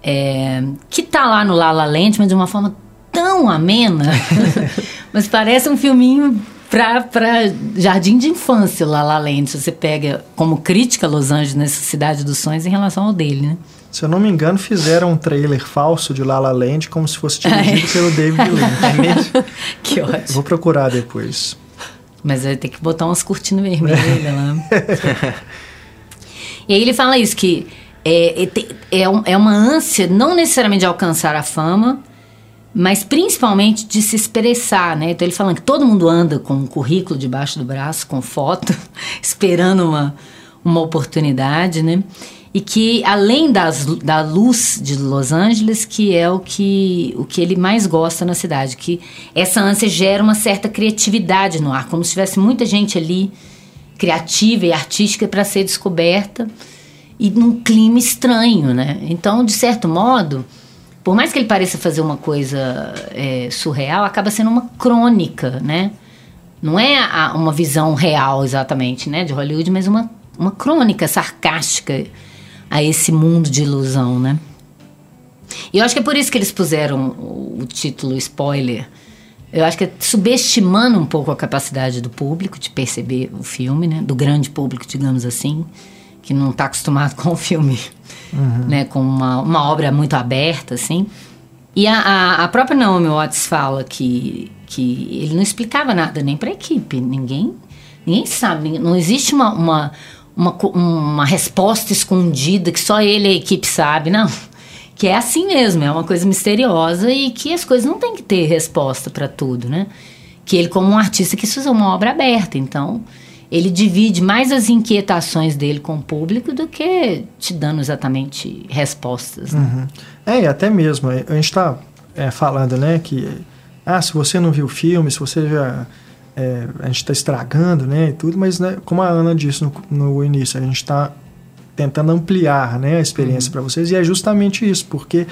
É, que tá lá no La La Land, mas de uma forma tão amena. [LAUGHS] mas parece um filminho pra, pra jardim de infância, La La Land. Se você pega como crítica Los Angeles nessa cidade dos sonhos em relação ao dele, né? Se eu não me engano, fizeram um trailer falso de La La Land como se fosse dirigido é. pelo David Lynch. É mesmo? [LAUGHS] que ótimo. Vou procurar depois. Mas vai ter que botar umas cortinas vermelhas lá. [LAUGHS] e aí ele fala isso, que é, é, é uma ânsia não necessariamente de alcançar a fama, mas principalmente de se expressar, né? Então ele falando que todo mundo anda com um currículo debaixo do braço, com foto, [LAUGHS] esperando uma, uma oportunidade, né? E que além das, da luz de Los Angeles, que é o que, o que ele mais gosta na cidade, que essa ânsia gera uma certa criatividade no ar, como se tivesse muita gente ali criativa e artística para ser descoberta e num clima estranho, né? Então, de certo modo, por mais que ele pareça fazer uma coisa é, surreal, acaba sendo uma crônica, né? Não é a, uma visão real exatamente, né, de Hollywood, mas uma, uma crônica sarcástica a esse mundo de ilusão, né? E eu acho que é por isso que eles puseram o, título spoiler. Eu acho que é subestimando um pouco a capacidade do público de perceber o filme, né? Do grande público, digamos assim, que não está acostumado [LAUGHS] com o filme uhum. né, com uma, uma obra muito aberta, assim. E a, a, a, própria Naomi Watts fala que, que ele não explicava nada nem para a equipe, ninguém, ninguém sabe, não existe uma, uma, uma, uma resposta escondida que só ele e a equipe sabe, não. Que é assim mesmo, é uma coisa misteriosa e que as coisas não tem que ter resposta para tudo, né? Que ele, como um artista, quis fazer uma obra aberta, então ele divide mais as inquietações dele com o público do que te dando exatamente respostas. Né? Uhum. É, e até mesmo, a gente está é, falando, né, que ah, se você não viu o filme, se você já. É, a gente está estragando, né, e tudo, mas né, como a Ana disse no, no início, a gente está tentando ampliar né, a experiência uhum. para vocês, e é justamente isso, porque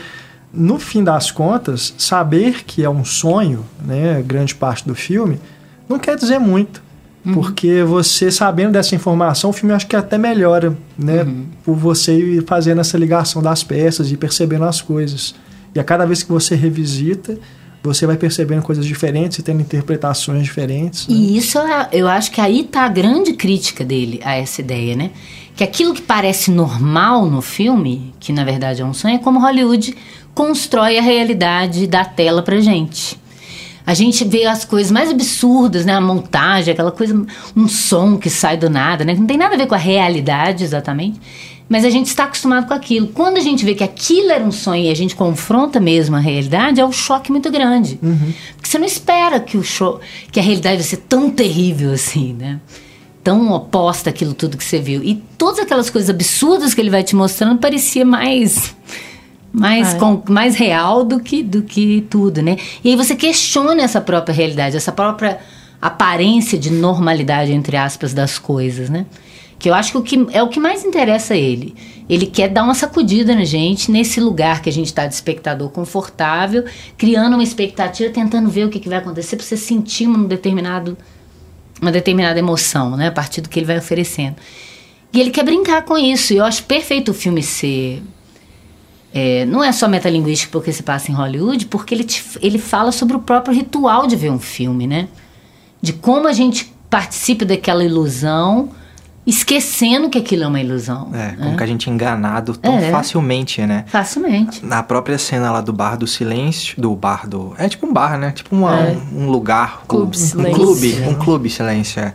no fim das contas, saber que é um sonho, né, grande parte do filme, não quer dizer muito. Uhum. Porque você sabendo dessa informação, o filme acho que até melhora, né? Uhum. Por você ir fazendo essa ligação das peças e percebendo as coisas. E a cada vez que você revisita, você vai percebendo coisas diferentes e tendo interpretações diferentes. Né? E isso é, eu acho que aí está a grande crítica dele a essa ideia, né? Que aquilo que parece normal no filme, que na verdade é um sonho, é como Hollywood constrói a realidade da tela pra gente. A gente vê as coisas mais absurdas, né? A montagem, aquela coisa, um som que sai do nada, né? Que não tem nada a ver com a realidade exatamente. Mas a gente está acostumado com aquilo. Quando a gente vê que aquilo era um sonho e a gente confronta mesmo a realidade, é um choque muito grande. Uhum. Porque você não espera que, o show, que a realidade vai ser tão terrível assim, né? Tão oposta àquilo tudo que você viu. E todas aquelas coisas absurdas que ele vai te mostrando parecia mais mais, ah, com, mais real do que, do que tudo, né? E aí você questiona essa própria realidade, essa própria aparência de normalidade, entre aspas, das coisas, né? Que eu acho que, o que é o que mais interessa a ele. Ele quer dar uma sacudida na gente, nesse lugar que a gente está de espectador confortável, criando uma expectativa, tentando ver o que, que vai acontecer para você sentir um determinado, uma determinada emoção, né? A partir do que ele vai oferecendo. E ele quer brincar com isso. E eu acho perfeito o filme ser é, não é só metalinguístico porque se passa em Hollywood, porque ele, te, ele fala sobre o próprio ritual de ver um filme, né? De como a gente participa daquela ilusão, esquecendo que aquilo é uma ilusão. É, como né? que a gente é enganado tão é, facilmente, né? Facilmente. Na própria cena lá do bar do silêncio, do bar do... É tipo um bar, né? Tipo uma, é. um, um, lugar. Clube um, silêncio. Um clube, um clube silêncio, é.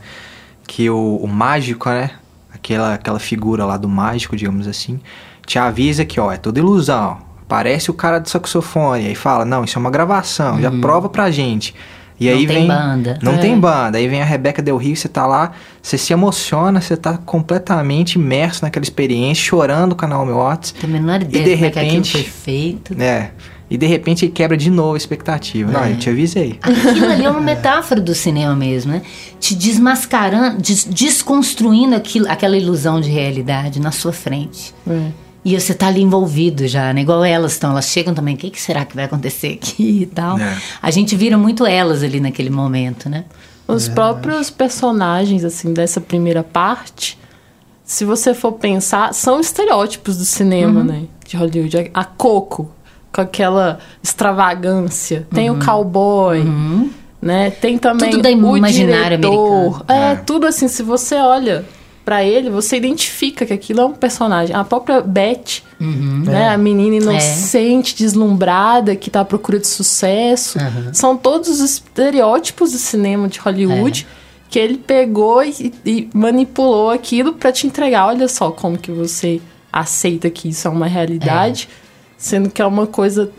Que o, o mágico, né? Aquela, aquela figura lá do mágico, digamos assim te avisa que, ó, é toda ilusão. Parece o cara do saxofone. Aí fala, não, isso é uma gravação, uhum. já prova pra gente. E não aí tem vem. banda. Não é. tem banda. Aí vem a Rebeca Del Rio, você tá lá, você se emociona, você tá completamente imerso naquela experiência, chorando com a Naomi Watts. Tem a menor ideia e de repente, foi feito. É. E de repente ele quebra de novo a expectativa. É. Não, eu te avisei. Aquilo ali é uma metáfora do cinema mesmo, né? Te desmascarando, des desconstruindo aquilo, aquela ilusão de realidade na sua frente. É. E você tá ali envolvido já, né? Igual elas estão, elas chegam também, o que, que será que vai acontecer aqui [LAUGHS] e tal. É. A gente vira muito elas ali naquele momento, né? Os próprios personagens, assim, dessa primeira parte, se você for pensar, são estereótipos do cinema, Uhum. né? De Hollywood. A Coco, com aquela extravagância. Tem o cowboy, né? Tem também Uhum. Tudo da o imaginário diretor. americano. É, É. tudo assim, se você olha pra ele, você identifica que aquilo é um personagem. A própria Beth, Uhum. né? É. A menina inocente, deslumbrada, que tá à procura de sucesso. Uhum. São todos os estereótipos do cinema de Hollywood É. que ele pegou e, e manipulou aquilo pra te entregar. Olha só como que você aceita que isso é uma realidade, sendo que é uma coisa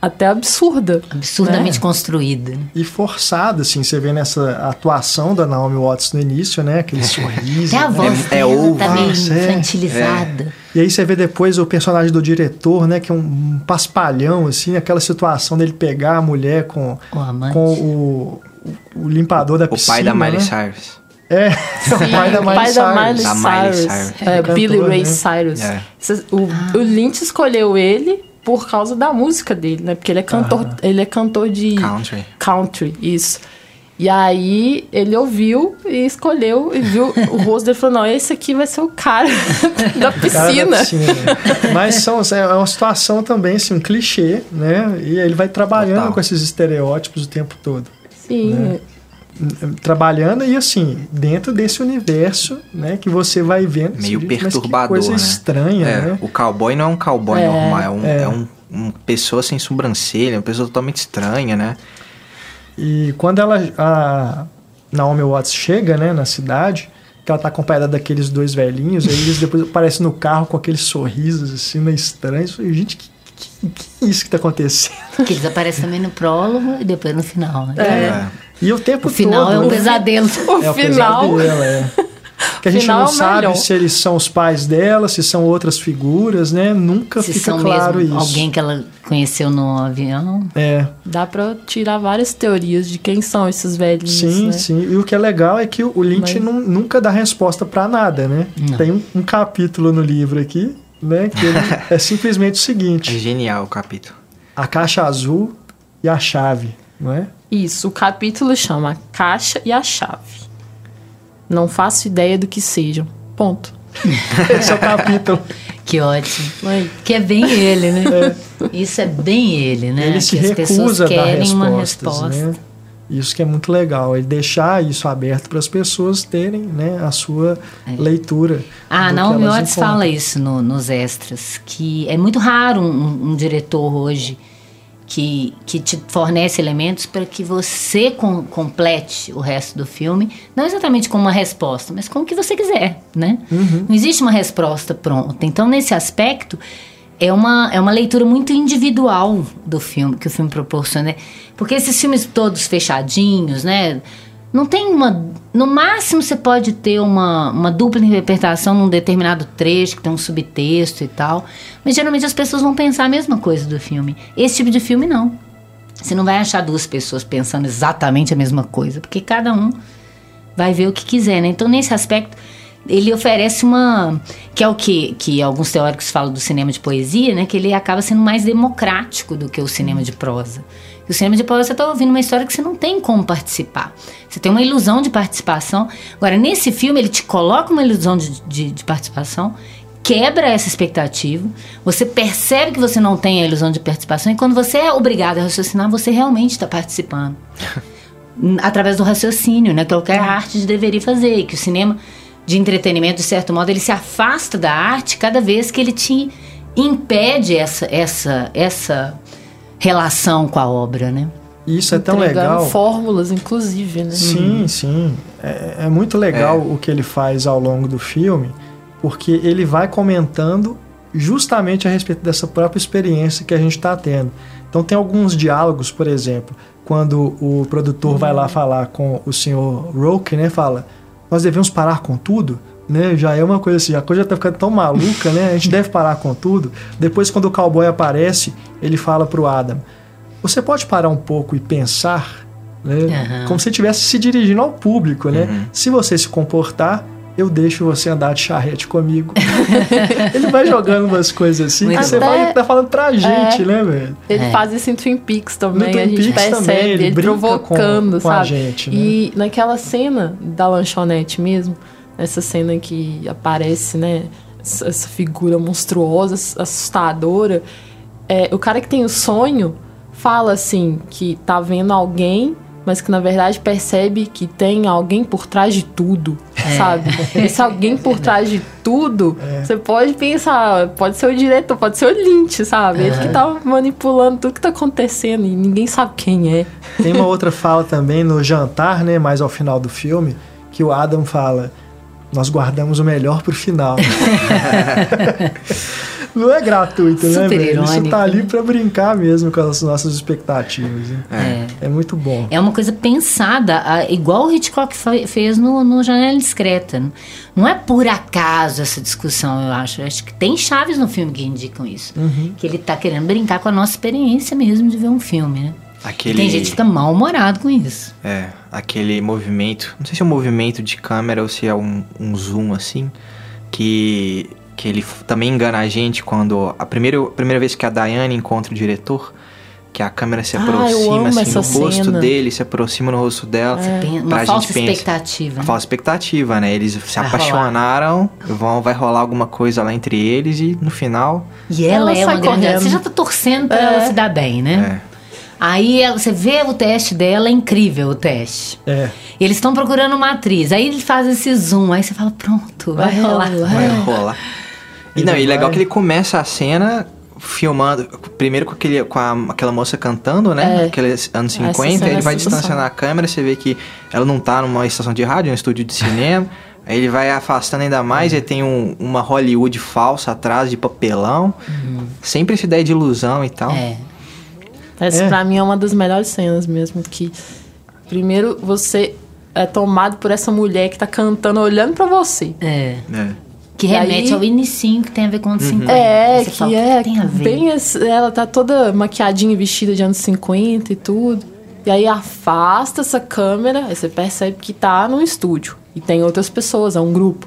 até absurda. Absurdamente né? construída. né? E forçada, assim, você vê nessa atuação da Naomi Watts no início, né? Aquele [LAUGHS] sorriso. Até a né? voz É- é dela ovo. tá meio Nossa, é. infantilizada. E aí você vê depois o personagem do diretor, né? Que é um, um paspalhão, assim, aquela situação dele pegar a mulher com, O com o, o limpador da O piscina. pai da Miley né? Cyrus. É, [LAUGHS] o pai da o Miley pai da Miley Cyrus. Da Miley Cyrus. Cyrus. É, Cantor, Billy Ray né? Cyrus. É. O, Ah. o Lynch escolheu ele por causa da música dele, né? Porque ele é cantor, ele é cantor de Country. country, isso. E aí ele ouviu e escolheu e viu [LAUGHS] o rosto dele e falou: não, esse aqui vai ser o cara [LAUGHS] da Cara da piscina. piscina. Mas são, é uma situação também, assim, um clichê, né? E ele vai trabalhando Total. com esses estereótipos o tempo todo. Sim. Né? Trabalhando e assim, dentro desse universo, né, que você vai vendo. Meio você diz, perturbador, coisa né? estranha, É, né? o cowboy não é um cowboy É, normal, é, um, é. é um, uma pessoa sem sobrancelha, uma pessoa totalmente estranha, né? E quando ela, a Naomi Watts chega, né, na cidade, que ela tá acompanhada daqueles dois velhinhos, aí eles depois aparecem no carro com aqueles sorrisos assim, meio estranhos. Eu falei, gente, que, que, que é isso que tá acontecendo? Que eles aparecem também no prólogo e depois no final, né? É. E o tempo O final todo... é um né? pesadelo. O É o final. pesadelo, é. Que a gente Final não é sabe melhor. se eles são os pais dela, se são outras figuras, né? Nunca Se fica são claro mesmo isso. alguém que ela conheceu no avião. É, Dá pra tirar várias teorias de quem são esses velhinhos. sim, né? sim. E o que é legal é que o Lynch Mas- nun- nunca dá resposta pra nada, né? Não. Tem um, um capítulo no livro aqui, né? Que ele [LAUGHS] é simplesmente o É seguinte: genial o capítulo. a caixa azul e a chave, não é? Isso, o capítulo chama a Caixa e a Chave. Não faço ideia do que sejam. Ponto. [LAUGHS] Esse é o capítulo. Que ótimo. Que é bem ele, né? Isso é bem ele, né? Ele se que as pessoas recusa a dar querem uma respostas, resposta. né? Isso que é muito legal, ele deixar isso aberto para as pessoas terem né, a sua leitura. Ah, do que Naomi Watts encontram. fala isso no- nos extras, que é muito raro um, um diretor hoje que, que te fornece elementos para que você com- complete o resto do filme, não exatamente com uma resposta, mas com o que você quiser, né? Não existe uma resposta pronta. Então, nesse aspecto, é uma, é uma leitura muito individual do filme, que o filme proporciona. Porque esses filmes todos fechadinhos, né? Não tem uma. No máximo você pode ter uma, uma dupla interpretação num determinado trecho, que tem um subtexto e tal. Mas geralmente as pessoas vão pensar a mesma coisa do filme. Esse tipo de filme não. Você não vai achar duas pessoas pensando exatamente a mesma coisa, porque cada um vai ver o que quiser, né? Então, nesse aspecto, ele oferece uma. que é o que, que alguns teóricos falam do cinema de poesia, né? Que ele acaba sendo mais democrático do que o cinema de prosa. E o cinema de prosa você está ouvindo uma história que você não tem como participar. Você tem uma ilusão de participação. Agora, nesse filme, ele te coloca uma ilusão de, de, de participação, quebra essa expectativa, você percebe que você não tem a ilusão de participação, e quando você é obrigado a raciocinar, você realmente está participando [LAUGHS] através do raciocínio, né? Que é arte deveria fazer, que o cinema de entretenimento, de certo modo, ele se afasta da arte cada vez que ele te impede essa essa essa relação com a obra, né? Isso é tão Entregando legal. fórmulas, inclusive, né? Sim, sim. É, é muito legal o que ele faz ao longo do filme, porque ele vai comentando justamente a respeito dessa própria experiência que a gente está tendo. Então tem alguns diálogos, por exemplo, quando o produtor vai lá falar com o senhor Roke, né, fala, nós devemos parar com tudo, né? Já é uma coisa assim, a coisa já tá ficando tão maluca, né? A gente deve parar com tudo. Depois quando o cowboy aparece, ele fala pro Adam, você pode parar um pouco e pensar, né? Aham. Como se estivesse se dirigindo ao público, né? Uhum. Se você se comportar, eu deixo você andar de charrete comigo. [LAUGHS] ele vai jogando umas coisas assim Muito que você vai tá falando pra gente, né, velho? Ele É. faz isso em Twin Peaks No também, Twin a gente Peaks percebe também, ele ele, brinca provocando, com- com a sabe? gente, né? E naquela cena da lanchonete mesmo, essa cena que aparece, né, essa, figura monstruosa, assustadora, é, o cara que tem o sonho fala assim que tá vendo alguém, mas que na verdade percebe que tem alguém por trás de tudo, É. sabe? [LAUGHS] Esse alguém por trás de tudo, você pode pensar, pode ser o diretor, pode ser o Lynch, sabe? Ele que tá manipulando tudo que tá acontecendo e ninguém sabe quem é. Tem uma outra fala também no jantar, né, mais ao final do filme, que o Adam fala: "Nós guardamos o melhor pro final". [LAUGHS] Não é gratuito, né, Super velho? Isso irônico, tá ali né? pra brincar mesmo com as nossas expectativas. né? É. É muito bom. É uma coisa pensada, igual o Hitchcock fe- fez no, no Janela Discreta. Não é por acaso essa discussão, eu acho. Eu acho que tem chaves no filme que indicam isso. Uhum. Que ele tá querendo brincar com a nossa experiência mesmo de ver um filme, né? E Aquele, tem gente que fica mal-humorado com isso. É, aquele movimento. Não sei se é um movimento de câmera ou se é um, um zoom assim. Que, que ele também engana a gente quando. A primeira, a primeira vez que a Diane encontra o diretor. Que a câmera se Ah, aproxima amo assim no rosto cena. dele, se aproxima no rosto dela. Tem pra uma falsa expectativa. Né? falsa expectativa, né? Eles se Vai apaixonaram, vão, vai rolar alguma coisa lá entre eles e no final. E ela, Ela é uma grande. Você já tá torcendo pra É. ela se dar bem, né? É. Aí ela- você vê o teste dela, é incrível o teste. É. Eles estão procurando uma atriz. Aí ele faz esse zoom. Aí você fala, pronto, vai, Vai rolar. rolar. Vai É. rolar. E Ele não, e legal que ele começa a cena filmando, primeiro com, aquele, com a- aquela moça cantando, né? É. Aqueles anos Essa 50, cena ele é vai sensacional. distanciando a câmera, você vê que ela não tá numa estação de rádio, é um estúdio de cinema. [LAUGHS] Aí ele vai afastando ainda mais, É. aí tem um- uma Hollywood falsa atrás de papelão. Uhum. Sempre essa ideia de ilusão e tal. É. Essa É. pra mim é uma das melhores cenas mesmo. Que primeiro você é tomado por essa mulher que tá cantando, olhando pra você. É. É. Que E remete aí- ao inicinho que tem a ver com anos 50. É, Você que fala, o é tem a ver? bem esse- ela tá toda maquiadinha, vestida de anos 50 e tudo. E aí afasta essa câmera, aí você percebe que tá num estúdio e tem outras pessoas, é um grupo.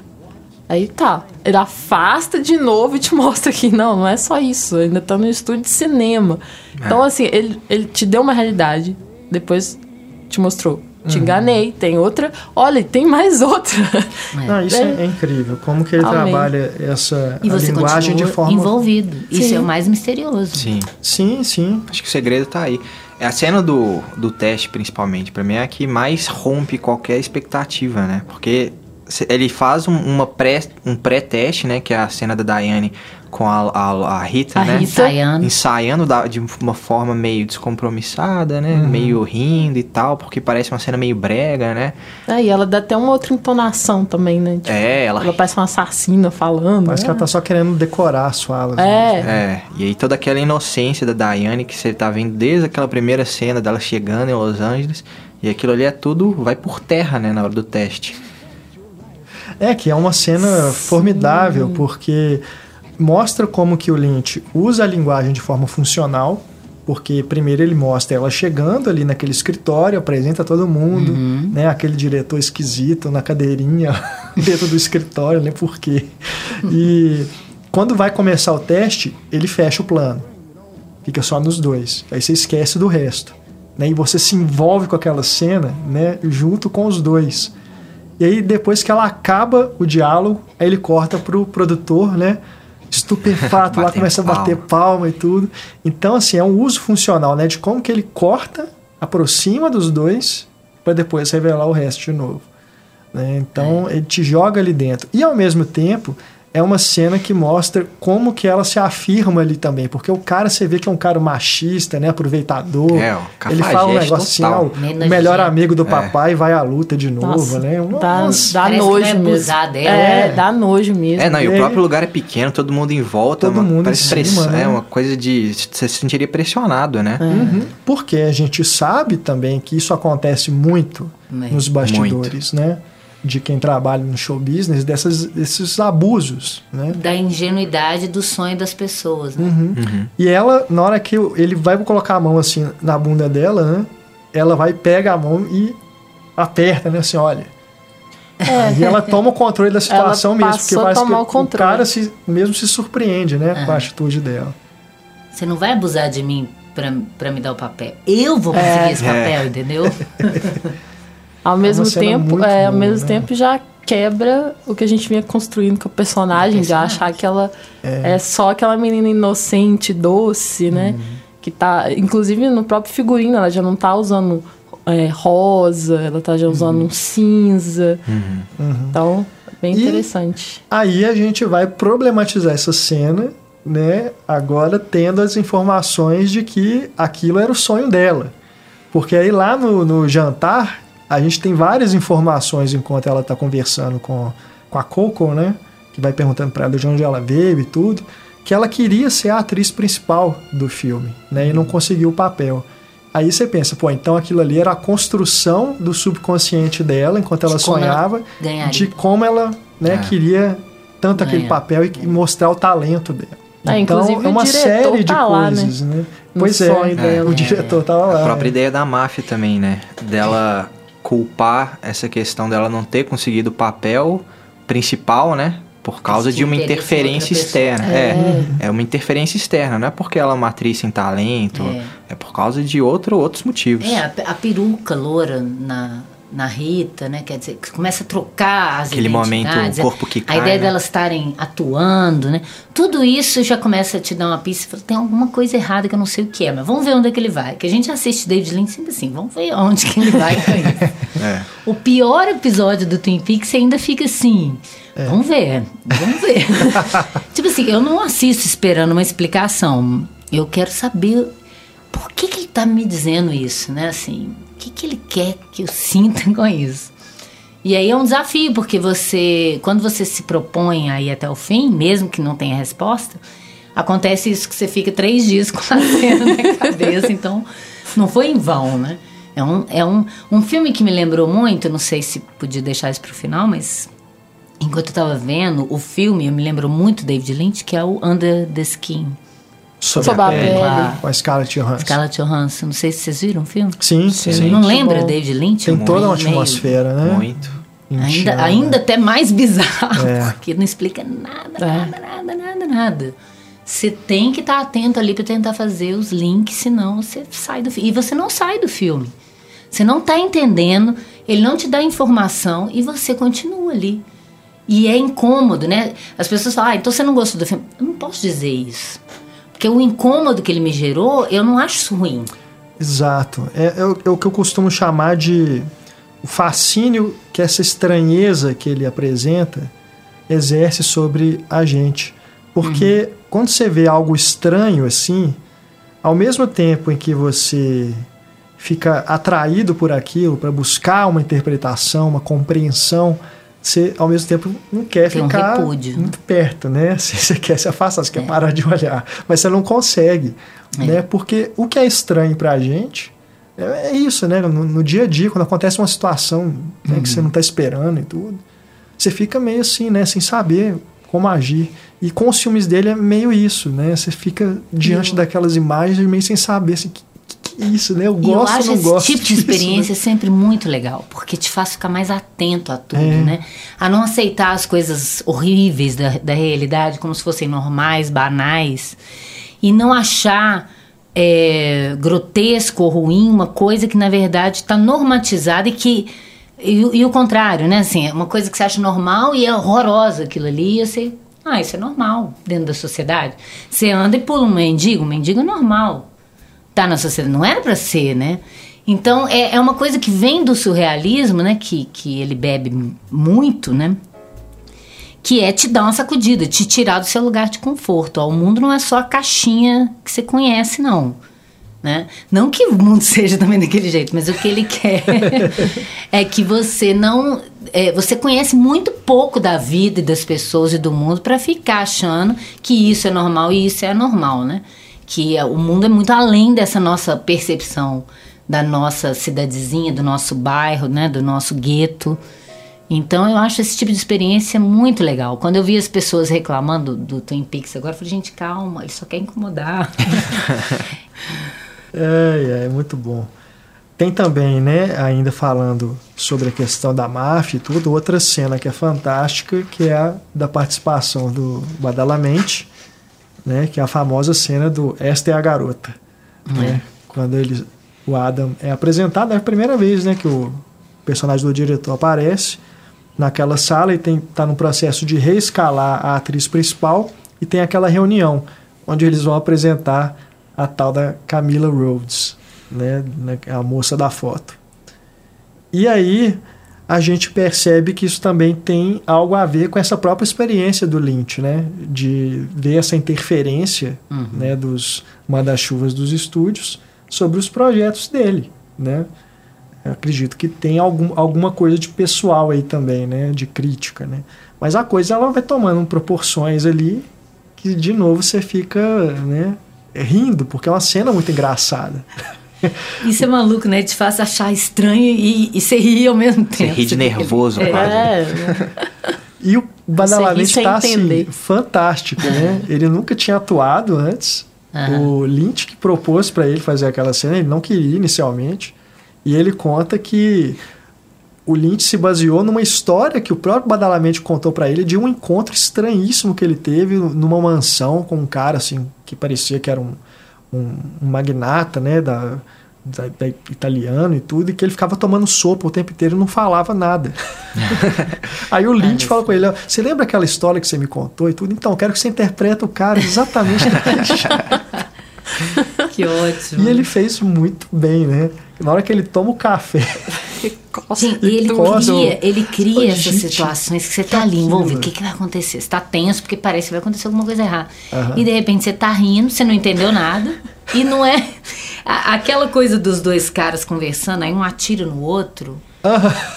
Aí tá, ele afasta de novo e te [LAUGHS] mostra que não, não é só isso, ainda tá no estúdio de cinema. Então assim, ele, ele te deu uma realidade, depois te mostrou. Te Uhum. enganei, tem outra. Olha, tem mais [LAUGHS] outra. Não, isso é, é incrível. Como que ele Amei. trabalha essa E linguagem de forma. envolvido. Isso Sim. é o mais misterioso. Sim. Sim, sim. Acho que o segredo tá aí. É a cena do, do teste, principalmente, pra mim é a que mais rompe qualquer expectativa, né? Porque ele faz um, uma pré, um pré-teste, né? Que é a cena da Diane com a, a, a Rita, A né? Rita. Ensaiando. Ensaiando da- de uma forma meio descompromissada, né? Meio rindo e tal, porque parece uma cena meio brega, né? Aí ela dá até uma outra entonação também, né? Tipo, É, ela... Ela parece uma assassina falando. Parece que ela tá só querendo decorar as falas. né? É. É, e aí toda aquela inocência da Diane que você tá vendo desde aquela primeira cena dela chegando em Los Angeles, e aquilo ali é tudo, vai por terra, né, na hora do teste. É, que é uma cena formidável, porque mostra como que o Lynch usa a linguagem de forma funcional, porque primeiro ele mostra ela chegando ali naquele escritório, apresenta todo mundo, né, aquele diretor esquisito na cadeirinha [LAUGHS] dentro do escritório, né, por quê? E quando vai começar o teste, ele fecha o plano. Fica só nos dois. Aí você esquece do resto. Né? E você se envolve com aquela cena né? junto com os dois. E aí, depois que ela acaba o diálogo, aí ele corta pro produtor, né? Estupefato, lá começa a bater palma e tudo. Então, assim, é um uso funcional, né? De como que ele corta, aproxima dos dois, para depois revelar o resto de novo. né? Então, ele te joga ali dentro. E, ao mesmo tempo, é uma cena que mostra como que ela se afirma ali também. Porque o cara, você vê que é um cara machista, né? Aproveitador. É, ó, ele fala um negócio assim, total. ah, o- melhor amigo do É. papai vai à luta de novo, Nossa, né? dá, Nossa. dá que nojo vai mesmo. é, né? dá nojo mesmo. É, não, e o E próprio lugar é pequeno, todo mundo em volta, Todo uma, mundo em parece cima, né? é uma coisa de você se sentiria pressionado, né? Uhum. Porque a gente sabe também que isso acontece muito É. nos bastidores, né? De quem trabalha no show business, dessas, desses abusos, né? Da ingenuidade do sonho das pessoas, né? Uhum. E ela, na hora que ele vai colocar a mão assim na bunda dela, né? Ela vai, pega a mão e aperta, né? Assim, olha. É. E ela toma o controle da situação Ela mesmo, porque faz que o controle. cara se, mesmo se surpreende, né, com a atitude dela. Você não vai abusar de mim pra me dar o papel. Eu vou conseguir esse papel, entendeu? [LAUGHS] Ao mesmo tempo, é, ao boa, mesmo né? tempo já quebra o que a gente vinha construindo com o personagem, de achar que ela é. só aquela menina inocente, doce, né? Uhum. Que tá, inclusive no próprio figurino, ela já não tá usando é, rosa, ela tá já usando um cinza. Então, bem E- interessante. Aí a gente vai problematizar essa cena, né? Agora tendo as informações de que aquilo era o sonho dela. Porque aí lá no, no jantar, a gente tem várias informações enquanto ela tá conversando com, com a Coco, né? Que vai perguntando pra ela de onde ela veio e tudo. Que ela queria ser a atriz principal do filme, né? E não conseguiu o papel. Aí você pensa, pô, então aquilo ali era a construção do subconsciente dela enquanto ela De ela sonhava, ganharia. de como ela né, É. queria tanto aquele Ganha. papel e, e mostrar o talento dela. Ah, então é uma série de tá lá, né? coisas, né? No Pois é, dela. o diretor tava lá. A própria né? ideia da máfia também, né? Dela culpar essa questão dela não ter conseguido o papel principal, né? Por causa de uma interferência externa. É. é uma interferência externa, não é porque ela é uma atriz sem talento, é, por causa de outro, outros motivos. É, a, a peruca loura na, na Rita, né? Quer dizer, que começa a trocar as Aquele momento, o corpo que A cai, ideia né? delas estarem atuando, né? Tudo isso já começa a te dar uma pista. Fala, Tem alguma coisa errada que eu não sei o que é, mas vamos ver onde é que ele vai. Que a gente assiste David Lynch sempre assim, vamos ver onde que ele vai com isso. [LAUGHS] É. O pior episódio do Twin Peaks ainda fica assim. Vamos ver, vamos ver. [LAUGHS] tipo assim, eu não assisto esperando uma explicação. Eu quero saber por que, que ele tá me dizendo isso, né? Assim, que, que ele quer que eu sinta com isso? E aí é um desafio, porque você, quando você se propõe a ir até o fim, mesmo que não tenha resposta, acontece isso que você fica três dias [LAUGHS] com a cena na cabeça, então não foi em vão, né? É um, é um, um filme que me lembrou muito, não sei se podia deixar isso pro final, mas enquanto eu tava vendo o filme, eu me lembro muito David Lynch, que é o Under the Skin. Sob Sob a a pele, pele. com a Scarlett Johansson. Scarlett Johansson, não sei se vocês viram o filme. Sim, sim. Sim. Não lembra bom. David Lynch? Tem toda uma Meio- atmosfera, né? Muito. Ainda, Indiana. ainda até mais bizarro, É. porque não explica nada, É. nada, nada, nada, nada. Você tem que estar atento ali para tentar fazer os links, senão você sai do filme. E você não sai do filme. Você não está entendendo, ele não te dá informação e você continua ali. E é incômodo, né? As pessoas falam, ah, então você não gostou do filme. Eu não posso dizer isso. Porque o incômodo que ele me gerou, eu não acho isso ruim. Exato. É, é o, é o que eu costumo chamar de o fascínio que essa estranheza que ele apresenta exerce sobre a gente. Porque quando você vê algo estranho assim, ao mesmo tempo em que você fica atraído por aquilo para buscar uma interpretação, uma compreensão, você ao mesmo tempo não quer Tem um ficar repúdio. muito perto, né? [LAUGHS] Você, você quer se afastar, você quer parar de olhar, mas você não consegue, né? Porque o que é estranho pra gente é, é isso, né? No, no dia a dia, quando acontece uma situação né, que você não tá esperando e tudo, você fica meio assim, né? Sem saber como agir. E com os filmes dele é meio isso, né? Você fica diante eu- daquelas imagens meio sem saber assim, que, é isso, né? Eu gosto ou não esse gosto tipo de disso, né? experiência sempre muito legal, porque te faz ficar mais atento a tudo, É. né? A não aceitar as coisas horríveis da, da realidade como se fossem normais, banais, e não achar é, grotesco ou ruim uma coisa que na verdade está normatizada e que. E, o- e o contrário, né? Assim, é uma coisa que você acha normal e é horrorosa aquilo ali, e você. Ah, isso é normal dentro da sociedade. Você anda e pula um mendigo, um mendigo é normal tá na sociedade. Não era para ser, né? Então, é, é uma coisa que vem do surrealismo, né? Que, que ele bebe muito, né? Que é te dar uma sacudida, te tirar do seu lugar de conforto. Ó, o mundo não é só a caixinha que você conhece, não. Né? Não que o mundo [LAUGHS] seja também daquele jeito, mas o que ele quer [LAUGHS] é que você não. é, você conhece muito pouco da vida e das pessoas e do mundo para ficar achando que isso é normal e isso é anormal, né? Que é- o mundo é muito além dessa nossa percepção da nossa cidadezinha, do nosso bairro, né? Do nosso gueto. Então eu acho esse tipo de experiência muito legal. Quando eu vi as pessoas reclamando do Twin Peaks agora, eu falei, gente, calma, ele só quer incomodar. [LAUGHS] É, é, muito bom. tem também, né, ainda falando sobre a questão da máfia e tudo, outra cena que é fantástica, que é a da participação do Badalamente, né, que é a famosa cena do Esta é a garota, né, quando ele, o Adam é apresentado, é a primeira vez, né, que o personagem do diretor aparece naquela sala e tem tá no processo de reescalar a atriz principal e tem aquela reunião onde eles vão apresentar a tal da Camila Rhodes, né, a moça da foto. E aí a gente percebe que isso também tem algo a ver com essa própria experiência do Lynch, né, de ver essa interferência, uhum. né, dos manda-chuvas dos estúdios sobre os projetos dele, né? Eu acredito que tem algum, alguma coisa de pessoal aí também, né, de crítica, né? Mas a coisa ela vai tomando proporções ali que de novo você fica, né, rindo, porque é uma cena muito engraçada. [LAUGHS] Isso é maluco, né? Te faz achar estranho e, e você ri ao mesmo tempo. Você ri de nervoso, é. quase. É. E o Badalamenti está assim, fantástico, né? Ele nunca tinha atuado antes. Uhum. O Lynch que propôs para ele fazer aquela cena, ele não queria inicialmente. E ele conta que o Lynch se baseou numa história que o próprio Badalamente contou para ele de um encontro estranhíssimo que ele teve numa mansão com um cara assim que parecia que era um, um, um magnata, né, da, da, da, italiano e tudo, e que ele ficava tomando sopa o tempo inteiro e não falava nada. [LAUGHS] Aí o Lynch é, fala com ele: Você lembra aquela história que você me contou e tudo? Então, quero que você interprete o cara exatamente [LAUGHS] Que ótimo. E ele fez muito bem, né? Na hora que ele toma o café. Sim, e ele cria, ele cria essas gente, situações que você tá ali envolvido. O que, que vai acontecer? Você tá tenso porque parece que vai acontecer alguma coisa errada. Uhum. E de repente você tá rindo, você não entendeu nada. E não é. [LAUGHS] Aquela coisa dos dois caras conversando, aí um atira no outro.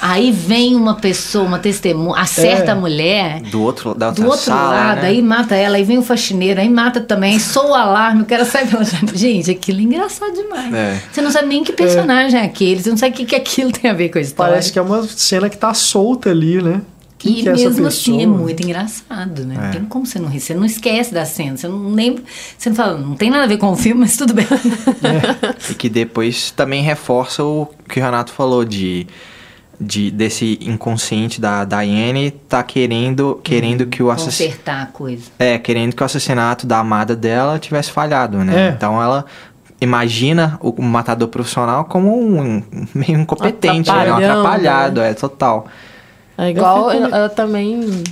Aí vem uma pessoa, uma testemunha, acerta é. a mulher. Do outro, da outra do outro sala, lado, né? aí mata ela, aí vem o faxineiro, aí mata também, sou o alarme, o cara sai pela Gente, aquilo é engraçado demais. É. Você não sabe nem que personagem é. é aquele, você não sabe o que, que aquilo tem a ver com a história. Parece que é uma cena que tá solta ali, né? Quem e é mesmo assim é muito engraçado, né? É. Não tem como você não rir. Você não esquece da cena, você não lembra. Você não fala, não tem nada a ver com o filme, mas tudo bem. É. E que depois também reforça o que o Renato falou de de, desse inconsciente da Diane tá querendo querendo que o assassinato consertar a coisa é querendo que o assassinato da amada dela tivesse falhado né é. então ela imagina o matador profissional como um meio incompetente né? um atrapalhado né? é total é igual ela, ela também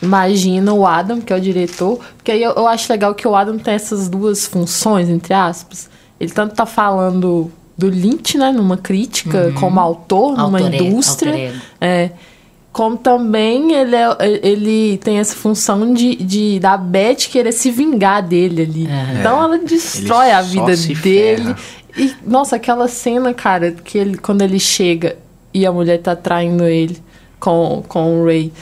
imagina o Adam que é o diretor porque aí eu, eu acho legal que o Adam tem essas duas funções entre aspas ele tanto tá falando do Lynch, né, numa crítica, uhum. como autor, numa indústria. É, como também ele, é, ele tem essa função de, de da Beth querer se vingar dele ali. É. Então ela destrói ele a vida dele. Ferra. E, nossa, aquela cena, cara, que ele, quando ele chega e a mulher tá traindo ele com, com o Ray.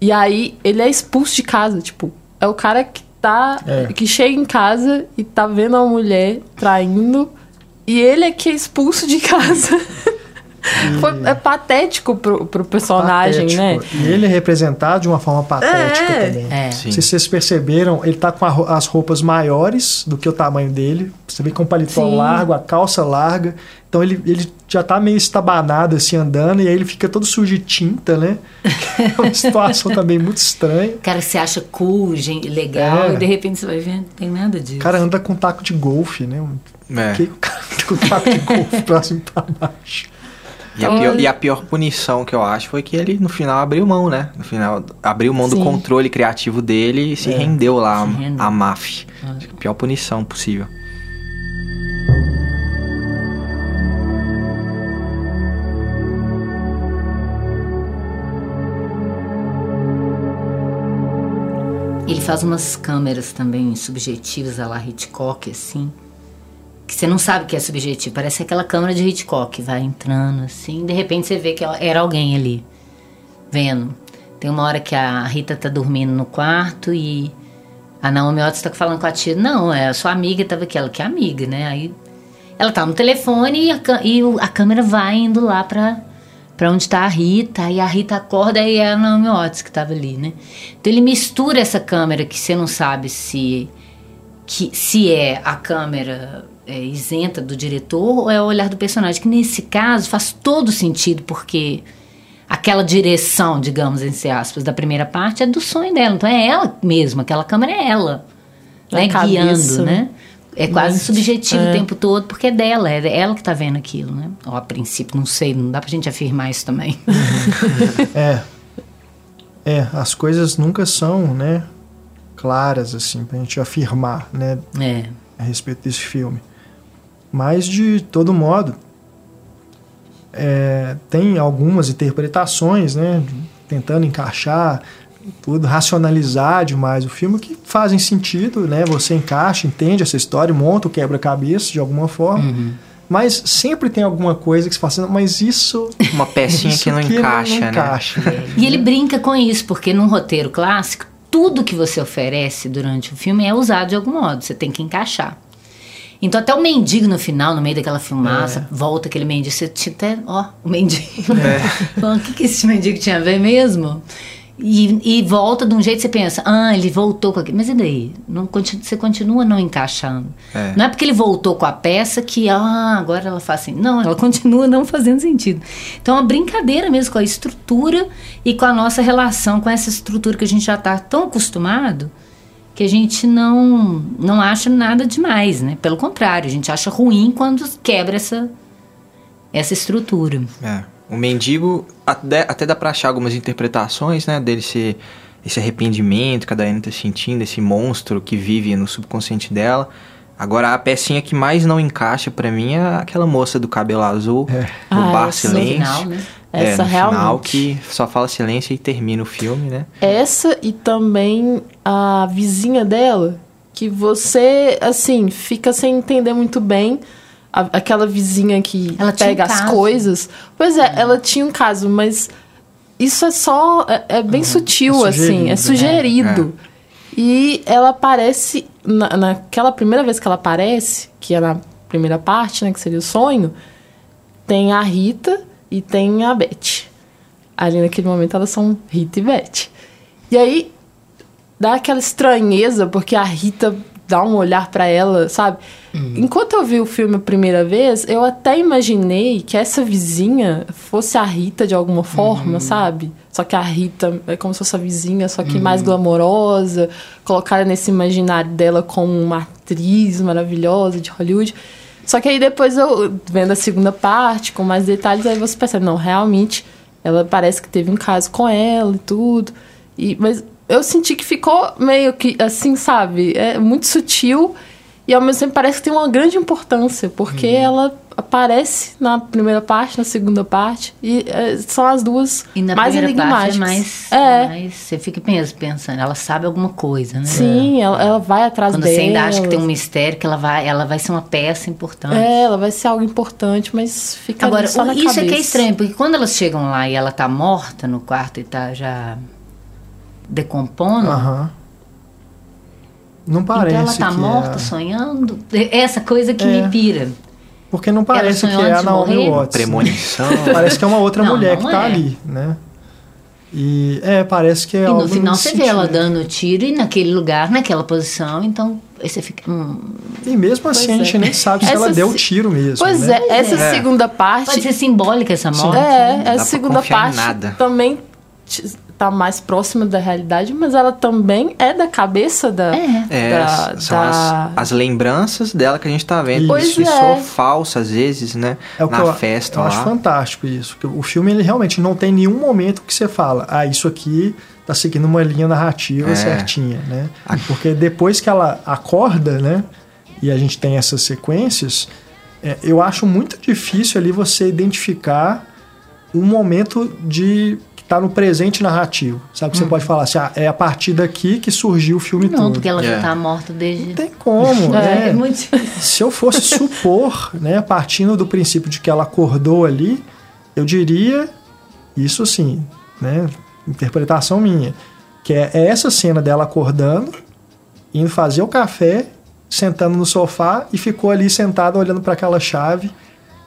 E aí ele é expulso de casa, tipo, é o cara que tá. É. que chega em casa e tá vendo a mulher traindo e ele é que é expulso de casa. [LAUGHS] Foi, é patético pro, pro personagem, né? patético. né? E ele é representado de uma forma patética é. também. É. Se vocês perceberam, ele tá com a, as roupas maiores do que o tamanho dele. Você vê com o paletó Sim. largo, a calça larga. Então ele, ele já tá meio estabanado assim andando e aí ele fica todo sujo de tinta, né? [LAUGHS] É uma situação também muito estranha. Cara, você acha cool, gente, legal, é. e de repente você vai ver, não tem nada disso. O cara anda com um taco de golfe, né? É. Que o cara anda com um taco de golfe próximo pra baixo. E a, pior, e a, pior, punição que eu acho foi que ele, no final, abriu mão, né? No final, abriu mão Sim. do controle criativo dele e se é. rendeu lá se rendeu. a MAF. A pior punição possível. Ele faz umas câmeras também subjetivas a lá Hitchcock, assim. Que você não sabe que é subjetivo. Parece aquela câmera de Hitchcock. Vai entrando, assim. De repente você vê que era alguém ali. Vendo. Tem uma hora que a Rita tá dormindo no quarto e a Naomi Watts tá falando com a tia. Não, é a sua amiga tava aqui. Ela que é amiga, né? Aí ela tá no telefone e a, e a câmera vai indo lá pra para onde está a Rita, e a Rita acorda e é a Naomi Watts que estava ali, né? Então ele mistura essa câmera que você não sabe se que se é a câmera é, isenta do diretor ou é o olhar do personagem? Que nesse caso faz todo sentido, porque aquela direção, digamos, entre aspas, da primeira parte é do sonho dela. Então é ela mesma, aquela câmera é ela. Né, guiando, né? É quase Muito, subjetivo é. o tempo todo, porque é dela, é ela que tá vendo aquilo, né? Ou a princípio, não sei, não dá pra gente afirmar isso também. [LAUGHS] é. É, as coisas nunca são, né, claras, assim, pra gente afirmar, né? É. A respeito desse filme. Mas, de todo modo, é, tem algumas interpretações, né? Tentando encaixar tudo, racionalizar demais o filme, que fazem sentido, né? Você encaixa, entende essa história, monta o quebra-cabeça de alguma forma. Uhum. Mas sempre tem alguma coisa que se fala assim, mas isso. [LAUGHS] Uma pecinha isso que não encaixa, não, não né? Encaixa. [LAUGHS] É. E ele brinca com isso, porque num roteiro clássico, tudo que você oferece durante o filme é usado de algum modo, você tem que encaixar. Então até o mendigo no final, no meio daquela filmaça, é. volta aquele mendigo, você tinha até, ó, o mendigo. É. [LAUGHS] o que, que esse mendigo tinha a ver mesmo? E, e, volta de um jeito que você pensa, ah, ele voltou com aquilo. Mas e daí? Não, você continua não encaixando. É. Não é porque ele voltou com a peça que, ah, agora ela faz assim. Não, ela continua não fazendo sentido. Então, é uma brincadeira mesmo com a estrutura e com a nossa relação com essa estrutura que a gente já está tão acostumado que a gente não, não acha nada demais, né? Pelo contrário, a gente acha ruim quando quebra essa, essa estrutura. É. O mendigo, até, até dá pra achar algumas interpretações, né? Dele ser esse arrependimento que a Diana tá sentindo, esse monstro que vive no subconsciente dela. Agora, a pecinha que mais não encaixa para mim é aquela moça do cabelo azul, é. no ah, bar silêncio. Final, né? É, essa no realmente. final que só fala silêncio e termina o filme, né? Essa e também a vizinha dela, que você, assim, fica sem entender muito bem a, aquela vizinha que ela pega um as coisas. Pois é, ela tinha um caso, mas isso é só. É, é bem uhum. sutil, é assim, é sugerido. É. E ela aparece. Na, naquela primeira vez que ela aparece, que é na primeira parte, né? Que seria o sonho, tem a Rita e tem a Beth. Ali naquele momento elas são Rita e Beth. E aí dá aquela estranheza, porque a Rita dá um olhar para ela, sabe? Uhum. Enquanto eu vi o filme a primeira vez, eu até imaginei que essa vizinha fosse a Rita de alguma forma, uhum. sabe? Só que a Rita é como se fosse a vizinha, só que uhum. mais glamourosa, colocada nesse imaginário dela como uma atriz maravilhosa de Hollywood. Só que aí depois eu vendo a segunda parte com mais detalhes, aí você percebe, não, realmente ela parece que teve um caso com ela e tudo. E, mas eu senti que ficou meio que assim, sabe? É muito sutil e ao mesmo tempo parece que tem uma grande importância, porque uhum. ela aparece na primeira parte, na segunda parte, e é, são as duas e na mais enigmáticas. Parte é mais, é. mais. Você fica pensando, ela sabe alguma coisa, né? Sim, ela, ela vai atrás Quando dela. Quando você ainda acha que tem um mistério, que ela vai, ela vai ser uma peça importante. É, ela vai ser algo importante, mas fica Agora, só na isso cabeça. é que é estranho, porque quando elas chegam lá e ela tá morta no quarto e tá já decompondo. Uhum. Não parece. Então ela tá morta, é... sonhando. Essa coisa que é. me pira. Porque não parece que é a Naomi Watts. Premonição. [LAUGHS] parece que é uma outra não, mulher não que tá é. ali, né? E é, parece que é E no final você vê ela dando tiro e naquele lugar, naquela posição, então aí você fica. Hum. E mesmo assim pois a gente é. nem sabe se essa ela deu tiro mesmo. Pois né? é, essa é. segunda parte. Pode ser simbólica essa morte. É, né? essa segunda parte também tá mais próxima da realidade, mas ela também é da cabeça da. É, é da, são da... As, as, lembranças dela que a gente tá vendo. Pois isso é. falsa, às vezes, né? É o na eu, festa. Eu lá. acho fantástico isso. Porque o filme, ele realmente não tem nenhum momento que você fala, ah, isso aqui tá seguindo uma linha narrativa é. certinha, né? Porque depois que ela acorda, né? E a gente tem essas sequências, é, eu acho muito difícil ali você identificar um momento de tá no presente narrativo. Sabe que você uhum. pode falar assim, ah, é a partir daqui que surgiu o filme não, todo. Não, porque ela já é. tá morta desde... Não tem como, [LAUGHS] é, né? É muito... Se eu fosse supor, né, partindo do princípio de que ela acordou ali, eu diria, isso sim, né, interpretação minha, que é, é essa cena dela acordando, indo fazer o café, sentando no sofá e ficou ali sentada olhando para aquela chave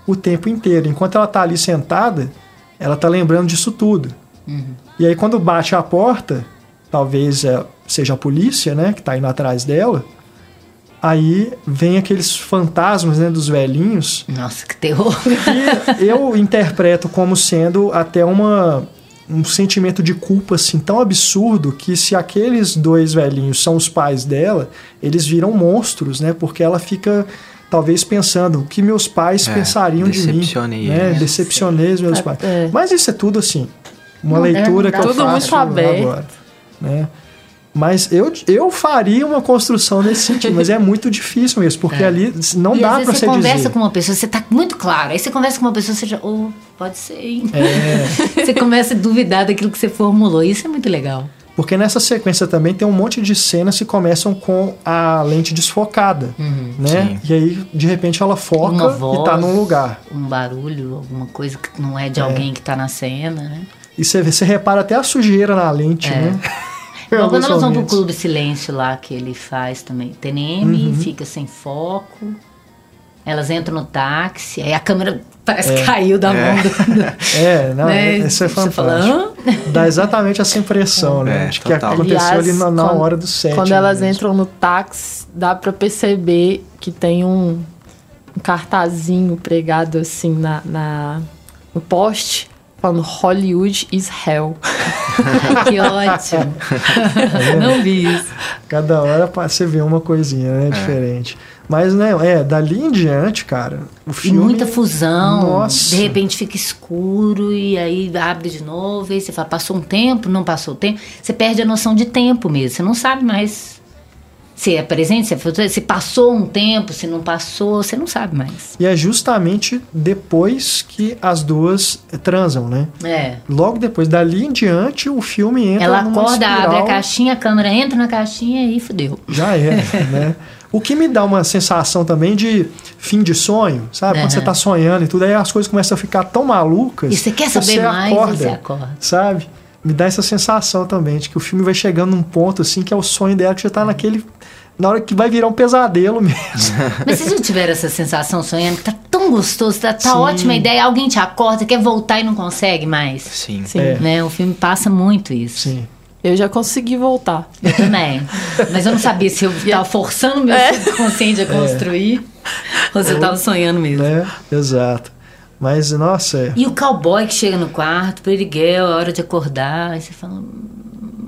o tempo inteiro. Enquanto ela tá ali sentada, ela tá lembrando disso tudo. Uhum. E aí quando bate a porta, talvez é, seja a polícia, né, que está indo atrás dela, Aí vem aqueles fantasmas né, dos velhinhos Nossa, que terror. que eu interpreto como sendo até uma um sentimento de culpa assim tão absurdo que se aqueles dois velhinhos são os pais dela, eles viram monstros, né? Porque ela fica talvez pensando o que meus pais É, pensariam de mim, decepcionei né? Decepcionei os meus É, pais. é. Mas isso é tudo assim, uma Não, é, leitura não que eu faço aberto. agora, né? Mas eu, eu faria uma construção nesse sentido, mas é muito difícil mesmo, porque É. ali não e dá vezes você você conversa dizer. com uma pessoa, você tá muito claro. Aí você conversa com uma pessoa, você já. Oh, pode ser, hein? É. [LAUGHS] Você começa a duvidar daquilo que você formulou. Isso é muito legal. Porque nessa sequência também tem um monte de cenas que começam com a lente desfocada, né? Sim. E aí, de repente, ela foca Uma e voz. tá num lugar. Um barulho, alguma coisa que não é de alguém que tá na cena, né? E você, você repara até a sujeira na lente, É. né? [LAUGHS] Igual quando elas vão pro. Clube Silêncio lá, que ele faz também. TNM, Uhum. fica sem foco. Elas entram no táxi, aí a câmera parece É. que caiu da mão do. [LAUGHS] É, não, né? isso é Você fala, fantástico. "Hã?" Dá exatamente essa impressão, né? É, de que total. aconteceu Aliás, ali na, na quando- hora do set. Quando elas mesmo. entram no táxi, dá pra perceber que tem um, um cartazinho pregado assim na, na- no poste falando Hollywood is hell. [LAUGHS] que ótimo. Não vi isso. Cada hora você vê uma coisinha, É. né? Diferente. Mas, né, é, dali em diante, cara, o E filme... muita fusão. Nossa. De repente fica escuro e aí abre de novo. E aí você fala, passou um tempo, não passou o tempo. Você perde a noção de tempo mesmo. Você não sabe mais se é presente, se é futuro, se passou um tempo, se não passou, você não sabe mais. E é justamente depois que as duas transam, né? É. Logo depois, dali em diante, o filme entra Ela acorda, abre a espiral, caixinha, a câmera entra na caixinha e fudeu. Já é, [LAUGHS] né? O que me dá uma sensação também de fim de sonho, sabe? Quando Aham. você tá sonhando e tudo, aí as coisas começam a ficar tão malucas. E você quer que saber você mais acorda, e você acorda. Sabe? Me dá essa sensação também de que o filme vai chegando num ponto assim que é o sonho dela que já tá naquele. Na hora que vai virar um pesadelo mesmo. [LAUGHS] Mas vocês já tiveram essa sensação sonhando que tá tão gostoso, tá, tá ótima a ideia, alguém te acorda, quer voltar e não consegue mais? Sim. Sim. É. Né? O filme passa muito isso. Sim. Eu já consegui voltar. Eu também. Mas eu não sabia se eu [LAUGHS] tava forçando meu subconsciente a construir [LAUGHS] ou se eu tava sonhando mesmo. Né? Exato. Mas, nossa, é. E o cowboy que chega no quarto, Girl, é hora de acordar, aí você fala.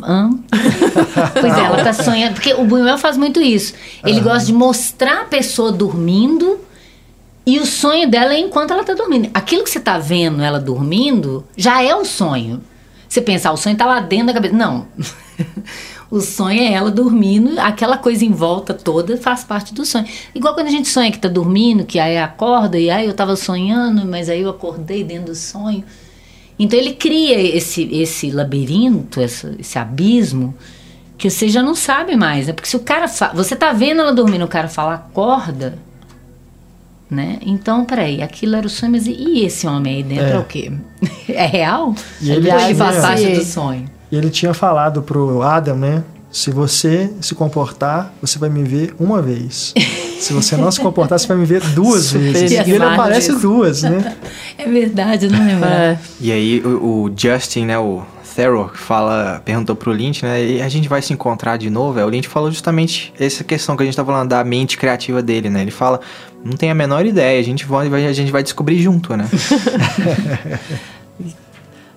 Hã? [LAUGHS] pois é, ela tá sonhando. Porque o Buñuel faz muito isso. Ele gosta de mostrar a pessoa dormindo e o sonho dela é enquanto ela tá dormindo. Aquilo que você tá vendo ela dormindo já é o sonho. Você pensa, ah, o sonho tá lá dentro da cabeça. Não. [LAUGHS] o sonho é ela dormindo, aquela coisa em volta toda faz parte do sonho. Igual quando a gente sonha que tá dormindo, que aí acorda e aí eu tava sonhando, mas aí eu acordei dentro do sonho. Então ele cria esse, esse labirinto, essa- esse abismo, que você já não sabe mais, né? Porque se o cara. Fa... Você tá vendo ela dormindo, o cara fala, acorda. Né? Então, peraí, aquilo era o sonho, mas e- esse homem aí dentro é, É. o quê? [LAUGHS] É real? E ele ele faz parte do sonho? E ele tinha falado pro Adam, né? Se você se comportar, você vai me ver uma vez. Se você não se comportar, você vai me ver duas Super vezes. E ele aparece duas, né? [LAUGHS] É verdade, eu não lembro. É. E aí o, o Justin, né, o Theroux, fala, perguntou pro Lynch, né, e a gente vai se encontrar de novo? É, o Lynch falou justamente essa questão que a gente tá falando da mente criativa dele, né? Ele fala, não tem a menor ideia, a gente vai, vai- a gente vai descobrir junto, né? [LAUGHS]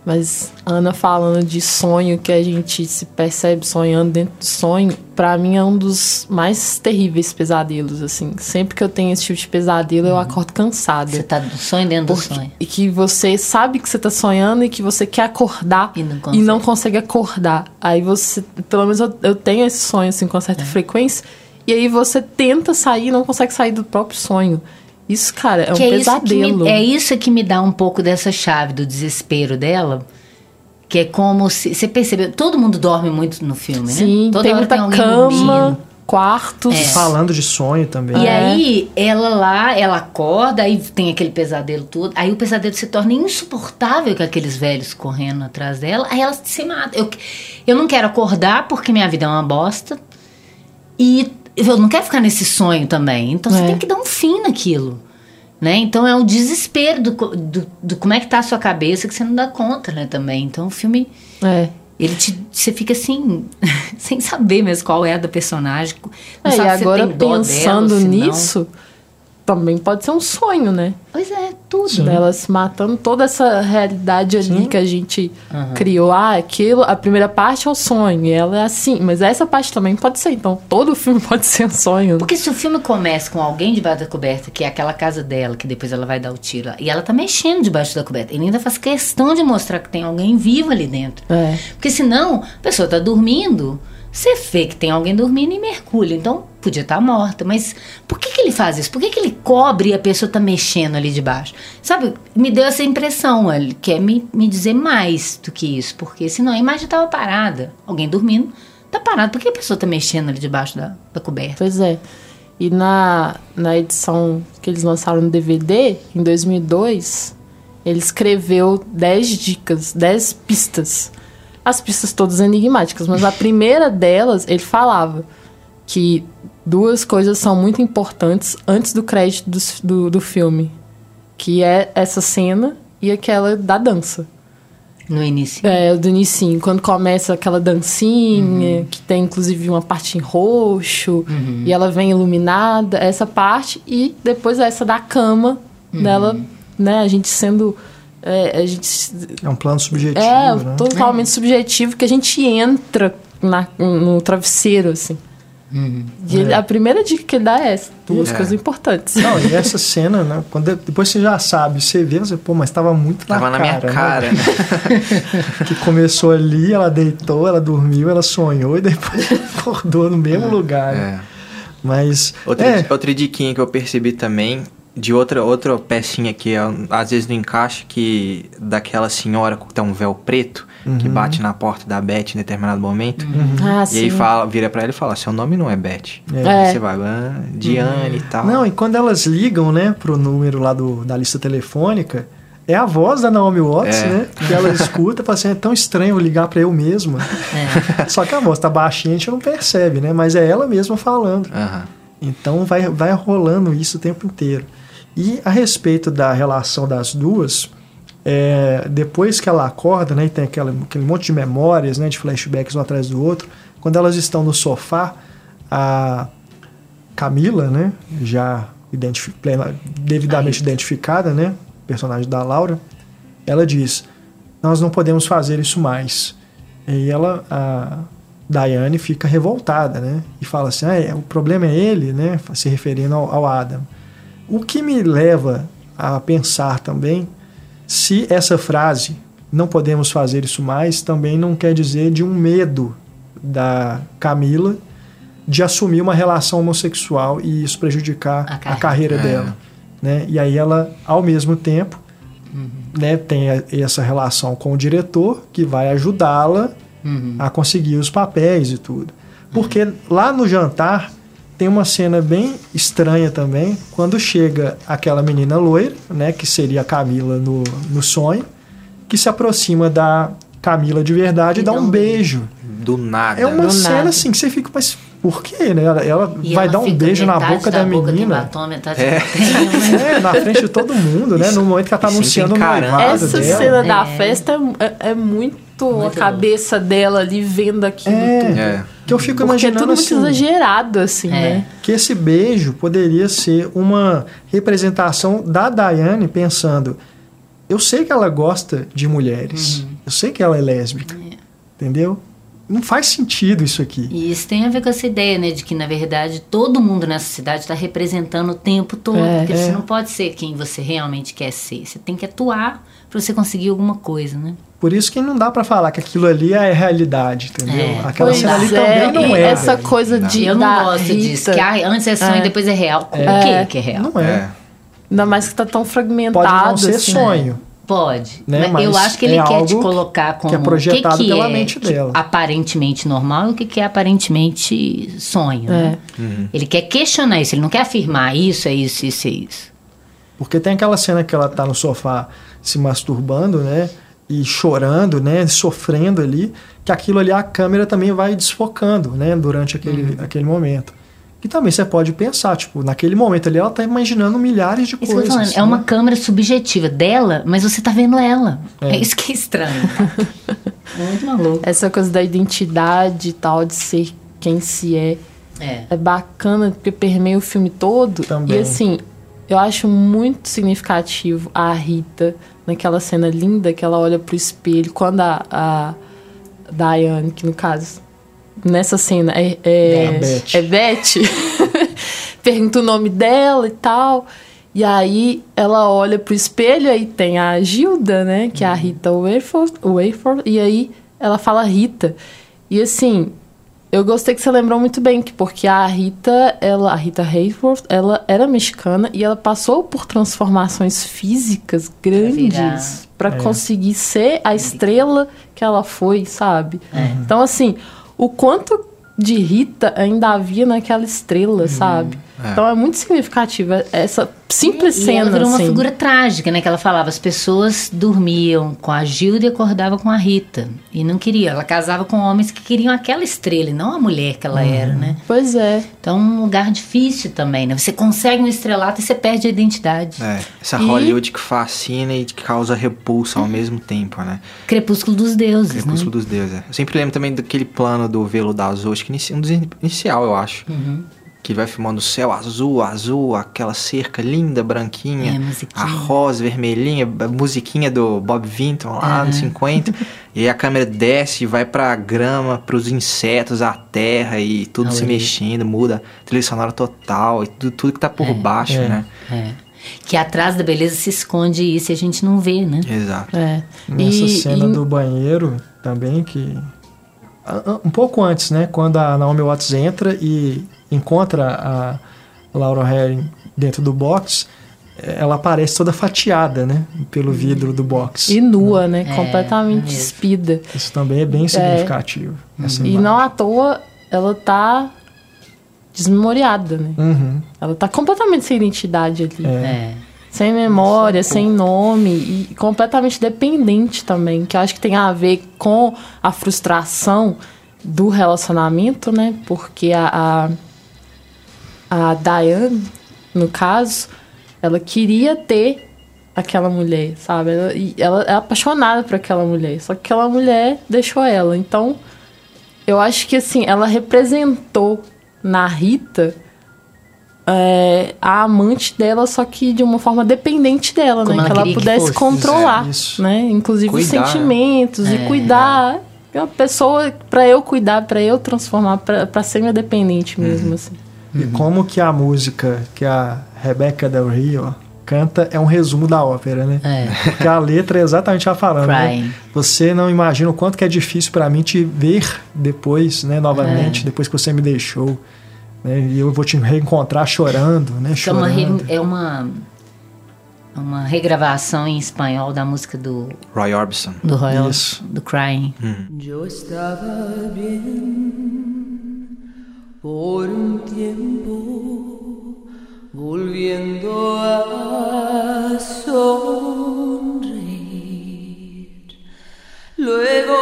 Mas Ana falando de sonho que a gente se percebe sonhando dentro do sonho, pra mim é um dos mais terríveis pesadelos assim. Sempre que eu tenho esse tipo de pesadelo, eu acordo cansada. Você tá do sonho dentro do Porque- sonho. E que você sabe que você tá sonhando e que você quer acordar E não e consegue. não consegue acordar. Aí você, pelo menos eu, eu tenho esse sonho assim com É. certa frequência, e aí você tenta sair e não consegue sair do próprio sonho. Isso, cara, é um Que é isso que pesadelo. me, é isso que me dá um pouco dessa chave do desespero dela. Que é como se. Você percebeu? Todo mundo dorme muito no filme, Sim, né? Toda tem hora muita alguém cama, dormindo. quartos. É. Falando de sonho também. E É. aí, ela lá, ela acorda, aí tem aquele pesadelo todo. Aí o pesadelo se torna insuportável com aqueles velhos correndo atrás dela. Aí ela se mata. Eu, eu não quero acordar porque minha vida é uma bosta. E eu não quero ficar nesse sonho também. Então você É. tem que dar um fim naquilo. Né? Então é o desespero do, do, do como é que tá a sua cabeça que você não dá conta, né, também. Então o filme É. Ele te, você fica assim, [LAUGHS] sem saber mesmo qual é a da personagem. Não É, e agora pensando dela, se não. Também pode ser um sonho, né? Pois é, tudo. Sim. Dela se matando toda essa realidade ali Sim. que a gente Aham. criou. Ah, aquilo, a primeira parte é o sonho, e ela é assim, mas essa parte também pode ser. Então, todo filme [LAUGHS] pode ser um sonho. Porque se o filme começa com alguém debaixo da coberta, que é aquela casa dela, que depois ela vai dar o tiro, e ela tá mexendo debaixo da coberta, ele ainda faz questão de mostrar que tem alguém vivo ali dentro. É. Porque senão, a pessoa tá dormindo, você vê que tem alguém dormindo e mergulha. Então, podia estar morta. Mas por que, que ele faz isso? Por que, que ele cobre e a pessoa tá mexendo ali debaixo? Sabe, me deu essa impressão. Ele quer me, me dizer mais do que isso. Porque senão a imagem tava parada. Alguém dormindo, tá parado. Por que a pessoa tá mexendo ali debaixo da, da coberta? Pois é. E na, na edição que eles lançaram no DVD, em 2002, ele escreveu 10 dicas, 10 pistas. As pistas todas enigmáticas, mas a primeira delas, ele falava que duas coisas são muito importantes antes do crédito do, do, do filme. Que é essa cena e aquela da dança. No início. É, do inicinho, quando começa aquela dancinha, que tem inclusive uma parte em roxo, e ela vem iluminada, essa parte, e depois essa da cama dela, né, a gente sendo. É, a gente. É um plano subjetivo, É, né? totalmente subjetivo, que a gente entra na- no travesseiro, assim. E ele- a primeira dica que ele dá é essa, duas É. coisas importantes. Não, e essa cena, né? Quando, depois você já sabe, você vê, você, pô, mas tava muito na Tava na cara. minha né? cara, né? [LAUGHS] Que começou ali, ela deitou, ela dormiu, ela sonhou e depois [LAUGHS] acordou no mesmo lugar. né? É. Mas. Outra, é, outra diquinha que eu percebi também, de outra, outra pecinha que ó, às vezes não encaixa, que daquela senhora que tem um véu preto, que Uhum. bate na porta da Beth em determinado momento. Ah, E aí sim. fala, vira pra ela e fala, seu nome não é Beth. É. Aí você vai, ah, Diane e tal. Não, e quando elas ligam, né, pro número lá do, da lista telefônica, é a voz da Naomi Watts, É. né? Que ela escuta e fala assim, é tão estranho ligar pra eu mesma. É. [LAUGHS] Só que a voz tá baixinha, a gente não percebe, né? Mas é ela mesma falando. Aham. Então vai, vai rolando isso o tempo inteiro. E a respeito da relação das duas, é, depois que ela acorda, né, e tem aquela, aquele monte de memórias, né, de flashbacks um atrás do outro, quando elas estão no sofá, a Camila, né, já identifi- plena- devidamente identificada, né, personagem da Laura, ela diz: Nós não podemos fazer isso mais. E ela, a Diane, fica revoltada, né, e fala assim: ah, é, o problema é ele, né, se referindo ao, ao Adam. O que me leva a pensar também se essa frase, não podemos fazer isso mais, também não quer dizer de um medo da Camila de assumir uma relação homossexual e isso prejudicar A a carreira. É. dela. Né? E aí ela, ao mesmo tempo, né, tem a- essa relação com o diretor que vai ajudá-la Uhum. a conseguir os papéis e tudo. Porque lá no jantar tem uma cena bem estranha também, quando chega aquela menina loira, né, que seria a Camila no, no sonho, que se aproxima da Camila de verdade e, dá um um beijo. Do nada. É uma Do cena nada. assim que você fica, mas por quê, né? Ela, ela vai ela dar um beijo na boca da, boca tem menina. batom, metade É. [LAUGHS] É, na frente de todo mundo, né? No momento que ela tá E anunciando o noivado Essa dela. cena da É. festa é, é- é muito, a Muito cabeça dela ali vendo aquilo É. tudo. É. Que eu fico Porque é imaginando tudo muito assim, exagerado, assim, É. né? que esse beijo poderia ser uma representação da Diane pensando, eu sei que ela gosta de mulheres, eu sei que ela é lésbica, entendeu? Não faz sentido isso aqui. E isso tem a ver com essa ideia, né? De que, na verdade, todo mundo nessa cidade está representando o tempo todo. É, porque você é. não pode ser quem você realmente quer ser. Você tem que atuar para você conseguir alguma coisa, né? Por isso que não dá pra falar que aquilo ali é a realidade, entendeu? É. Aquela cena ali é, também não é. essa velho. coisa de eu não gosto Rita, disso. Que ah, antes é sonho É. e depois é real. É. O que que é real? Não é. É. Ainda mais que tá tão fragmentado. Pode não ser assim, sonho. Pode. Né, Mas eu acho que ele é quer te colocar como que é projetado o que que pela é mente dela. aparentemente normal e o que que é aparentemente sonho. né? Uhum. Ele quer questionar isso, ele não quer afirmar isso é isso, isso é isso. Porque tem aquela cena que ela tá no sofá se masturbando, né? E chorando, né? Sofrendo ali, que aquilo ali a câmera também vai desfocando, né? Durante aquele, aquele momento. Que também você pode pensar, tipo, naquele momento ali ela tá imaginando milhares de Isso que eu coisas. tô falando, é né? uma câmera subjetiva dela, mas você tá vendo ela. É. É, isso que é estranho. [LAUGHS] é muito maluco. Essa coisa da identidade e tal, de ser quem se é. É. É bacana porque permeia o filme todo. Também. E assim, eu acho muito significativo a Rita naquela cena linda que ela olha pro espelho quando a, a Diane, que no caso, nessa cena é, é, Beth. é Beth, [LAUGHS] pergunta o nome dela e tal. E aí ela olha pro espelho, aí tem a Gilda, né? Que é a Rita Wayford, Wayford e aí ela fala Rita. E assim, eu gostei que você lembrou muito bem, que porque a Rita, ela, a Rita Hayworth, ela era mexicana e ela passou por transformações físicas grandes para É. conseguir ser a estrela que ela foi, sabe? É. Então assim, o quanto de Rita ainda havia naquela estrela, sabe? É. Então é muito significativa essa simples E cena ela virou uma assim. figura trágica, né? Que ela falava, as pessoas dormiam com a Gilda e acordavam com a Rita. E não queria. Ela casava com homens que queriam aquela estrela e não a mulher que ela era, né? Pois é. Então, um lugar difícil também, né? Você consegue um estrelato e você perde a identidade. É, essa E- Hollywood que fascina e que causa repulsa ao mesmo tempo, né? Crepúsculo dos deuses, Crepúsculo né? dos Deuses. é. Eu sempre lembro também daquele plano do Veludo Azul, acho que inici- um dos in- inicial, eu acho. Uhum. Que vai filmando o céu azul, azul, aquela cerca linda, branquinha. É, a rosa, vermelhinha, a musiquinha do Bob Vinton lá nos 50. [LAUGHS] e aí a câmera desce e vai pra grama, pros insetos, a terra e tudo A se mexendo, muda a trilha sonora total e tudo, tudo que tá por baixo, É. né? É. Que atrás da beleza se esconde isso e a gente não vê, né? Exato. É. Nessa E- cena e- do banheiro também, que. Um pouco antes, né? Quando a Naomi Watts entra e encontra a Laura Herring dentro do box, ela aparece toda fatiada, né? Pelo vidro do box. E nua, né? É, Completamente mesmo. despida. Isso também é bem significativo. essa E imagem. não à toa ela tá desmemoriada, né? Uhum, Ela tá completamente sem identidade ali. é. É. Sem memória, sem nome e completamente dependente também, que eu acho que tem a ver com a frustração do relacionamento, né? Porque a, a, a Diane, no caso, ela queria ter aquela mulher, sabe? Ela, e ela é apaixonada por aquela mulher, só que aquela mulher deixou ela. Então, eu acho que assim, ela representou na Rita é, a amante dela, só que de uma forma dependente dela, Como né? ela Que ela que pudesse fosse. controlar, É, isso. né? Inclusive os Cuidar, né? sentimentos É, e cuidar. É uma pessoa pra eu cuidar, pra eu transformar, pra ser minha dependente mesmo, assim. E como que a música que a Rebecca Del Rio canta é um resumo da ópera, né? É. Porque a letra é exatamente ela falando, né? Você não imagina o quanto que é difícil pra mim te ver depois, né, novamente, depois que você me deixou. Né? E eu vou te reencontrar chorando, né? É uma, Chorando. re- é uma, uma regravação em espanhol da música do, Roy Orbison. do Royal, Isso. do Crying. Yo estaba bien por un tiempo, volviendo a sonreír. Luego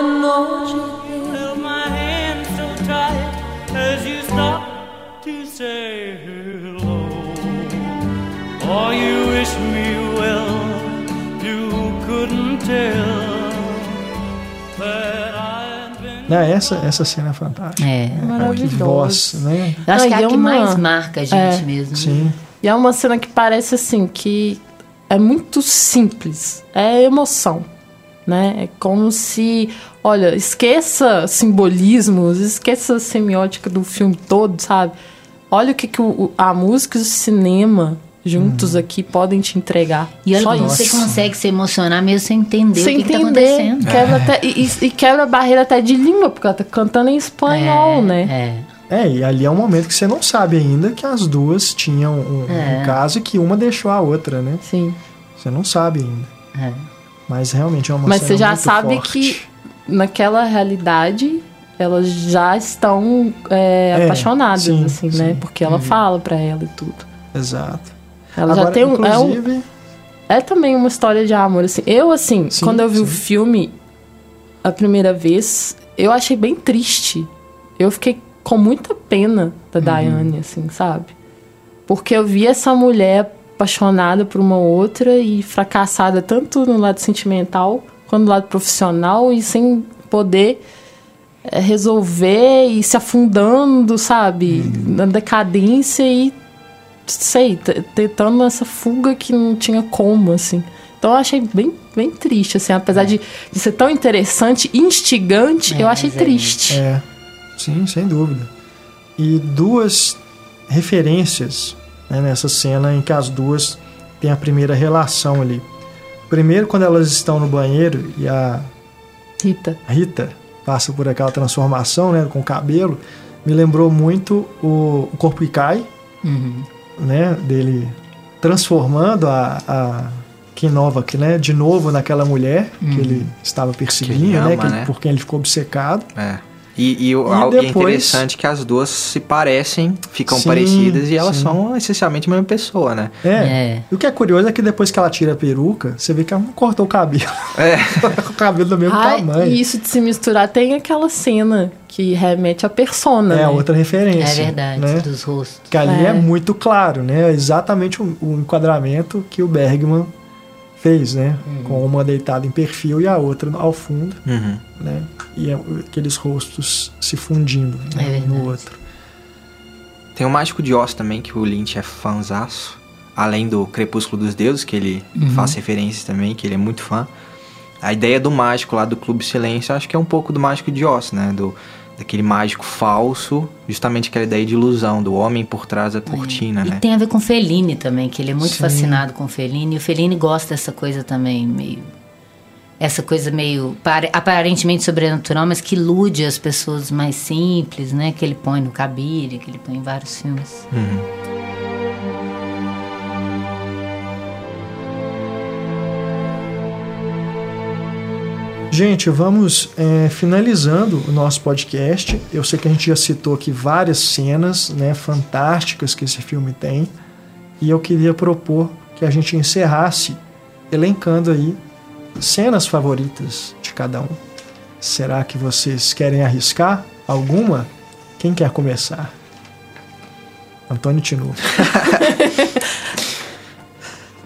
anoche held my hand so tight as you stopped to say hello. Oh, you wish me well, you couldn't tell Né, essa, essa cena é fantástica. É. Que Maravilhoso. voz, né? Eu acho Ah, que é a é que uma- mais marca a gente É. mesmo. né? Sim. E é uma cena que parece assim, que é muito simples. É emoção, né? É como se, olha, esqueça simbolismos, esqueça a semiótica do filme todo, sabe? Olha o que, que o- a música e o cinema juntos aqui podem te entregar. E olha Só como você consegue se emocionar mesmo sem entender Sem o que, que tá entender, acontecendo. quebra até, e, e- quebra a barreira até de língua, porque ela tá cantando em espanhol, É, né? É. É, e ali é um momento que você não sabe ainda que as duas tinham um, um É. caso e que uma deixou a outra, né? Sim. Você não sabe ainda. É. Mas realmente é uma Mas você já muito sabe forte. que naquela realidade elas já estão é, É, apaixonadas, sim, assim, sim. né? Porque ela fala pra ela e tudo. Exato. Ela Agora, já tem um é, um. inclusive, é também uma história de amor, assim. Eu, assim, Sim, quando eu vi o sim. filme a primeira vez, eu achei bem triste. Eu fiquei com muita pena da Daiane, assim, sabe? Porque eu vi essa mulher apaixonada por uma outra e fracassada tanto no lado sentimental quanto no lado profissional e sem poder é, resolver e se afundando, sabe? Na decadência e, sei, tentando essa fuga que não tinha como, assim. Então eu achei bem, bem triste, assim. Apesar de, de ser tão interessante instigante, É, eu achei é triste. É, sim, sem dúvida. E duas referências né, nessa cena em que as duas têm a primeira relação ali. Primeiro, quando elas estão no banheiro e a Rita. Rita passa por aquela transformação né, com o cabelo, me lembrou muito o, o Corpo que Cai, Uhum. Né, dele transformando a, a Kinovak, né, de novo naquela mulher que ele estava perseguindo, ele né, ama, que- né? por quem ele ficou obcecado. É. E, e, E algo- é depois- interessante que as duas se parecem, ficam Sim, parecidas e elas sim. são essencialmente a mesma pessoa, né? É. É. E o que é curioso é que depois que ela tira a peruca, você vê que ela não cortou o cabelo. É. [LAUGHS] o cabelo do mesmo Ai, tamanho. e isso de se misturar tem aquela cena que remete à persona. É né? outra referência. É verdade, Né? dos rostos. Que ali é. É. muito claro, né? É Exatamente o, o enquadramento que o Bergman fez, né? Com uma deitada em perfil e a outra ao fundo, Uhum. né? E é- aqueles rostos se fundindo né? É verdade. no outro. Tem o Mágico de Oz também, que o Lynch é fãzaço. Além do Crepúsculo dos Deuses, que ele faz referências também, que ele é muito fã. A ideia do mágico lá do Clube Silêncio, acho que é um pouco do Mágico de Oz, né? Do, daquele mágico falso, justamente aquela ideia de ilusão, do homem por trás da cortina, E né? tem a ver com Fellini também, que ele é muito Sim. fascinado com Fellini. E o Fellini gosta dessa coisa também, meio. Essa coisa meio pare- aparentemente sobrenatural, mas que ilude as pessoas mais simples, né? Que ele põe no Cabire, que ele põe em vários filmes. Gente, vamos é, finalizando o nosso podcast. Eu sei que a gente já citou aqui várias cenas né, fantásticas que esse filme tem. E eu queria propor que a gente encerrasse elencando aí cenas favoritas de cada um. Será que vocês querem arriscar alguma? Quem quer começar? Antônio Tinu. [LAUGHS]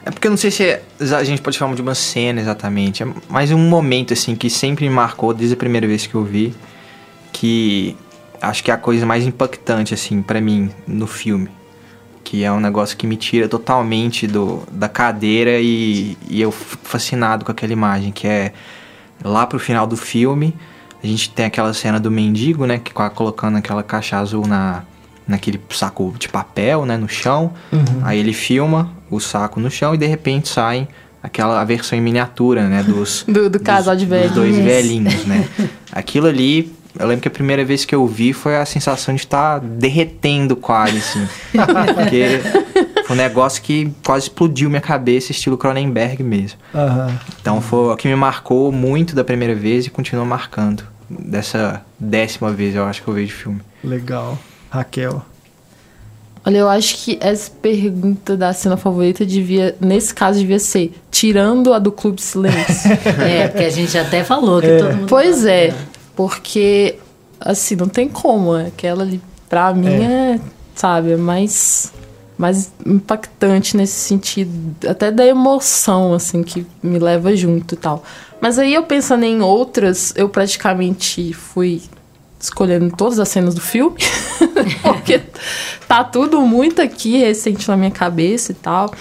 É porque eu não sei se é- a gente pode falar de uma cena exatamente, é mais um momento assim que sempre me marcou desde a primeira vez que eu vi, que acho que é a coisa mais impactante assim para mim no filme, que é um negócio que me tira totalmente do da cadeira e, e eu fico fascinado com aquela imagem, que é lá pro final do filme, a gente tem aquela cena do mendigo, né, que tá colocando aquela caixa azul na naquele saco de papel, né, no chão. Aí ele filma o saco no chão e de repente sai aquela a versão em miniatura, né, dos [LAUGHS] Do- do casal de dos velhinhos. dois velhinhos, né? [LAUGHS] Aquilo ali, eu lembro que a primeira vez que eu vi foi a sensação de estar derretendo quase, assim. [LAUGHS] Porque foi um negócio que quase explodiu minha cabeça, estilo Cronenberg mesmo. Aham. Então foi o que me marcou muito da primeira vez e continua marcando. Dessa décima vez, eu acho que eu vejo o filme. Legal. Raquel. Olha, eu acho que essa pergunta da cena favorita devia, nesse caso, devia ser tirando a do Clube Silêncio. [LAUGHS] É, porque a gente até falou que todo mundo. pois é, porque, assim, não tem como. Aquela ali, pra mim, é, sabe, é mais, mais impactante nesse sentido, até da emoção, assim, que me leva junto e tal. Mas aí eu pensando em outras, eu praticamente fui escolhendo todas as cenas do filme, [LAUGHS] porque tá tudo muito aqui recente na minha cabeça e tal.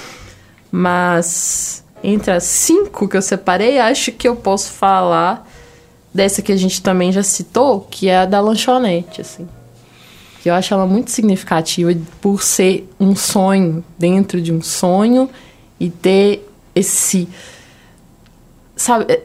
Mas entre as cinco que eu separei, acho que eu posso falar dessa que a gente também já citou, que é a da lanchonete, assim. Que eu acho ela muito significativa por ser um sonho dentro de um sonho e ter esse. Sabe? É,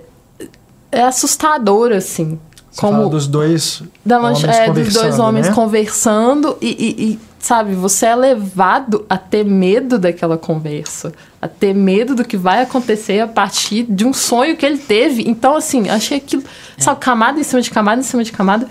é assustador, assim. Você fala dos dois Da homens é, dos dois conversando, homens né? conversando e, e- e, sabe, você é levado a ter medo daquela conversa, a ter medo do que vai acontecer a partir de um sonho que ele teve. Então, assim, achei aquilo, sabe, camada em cima de camada em cima de camada.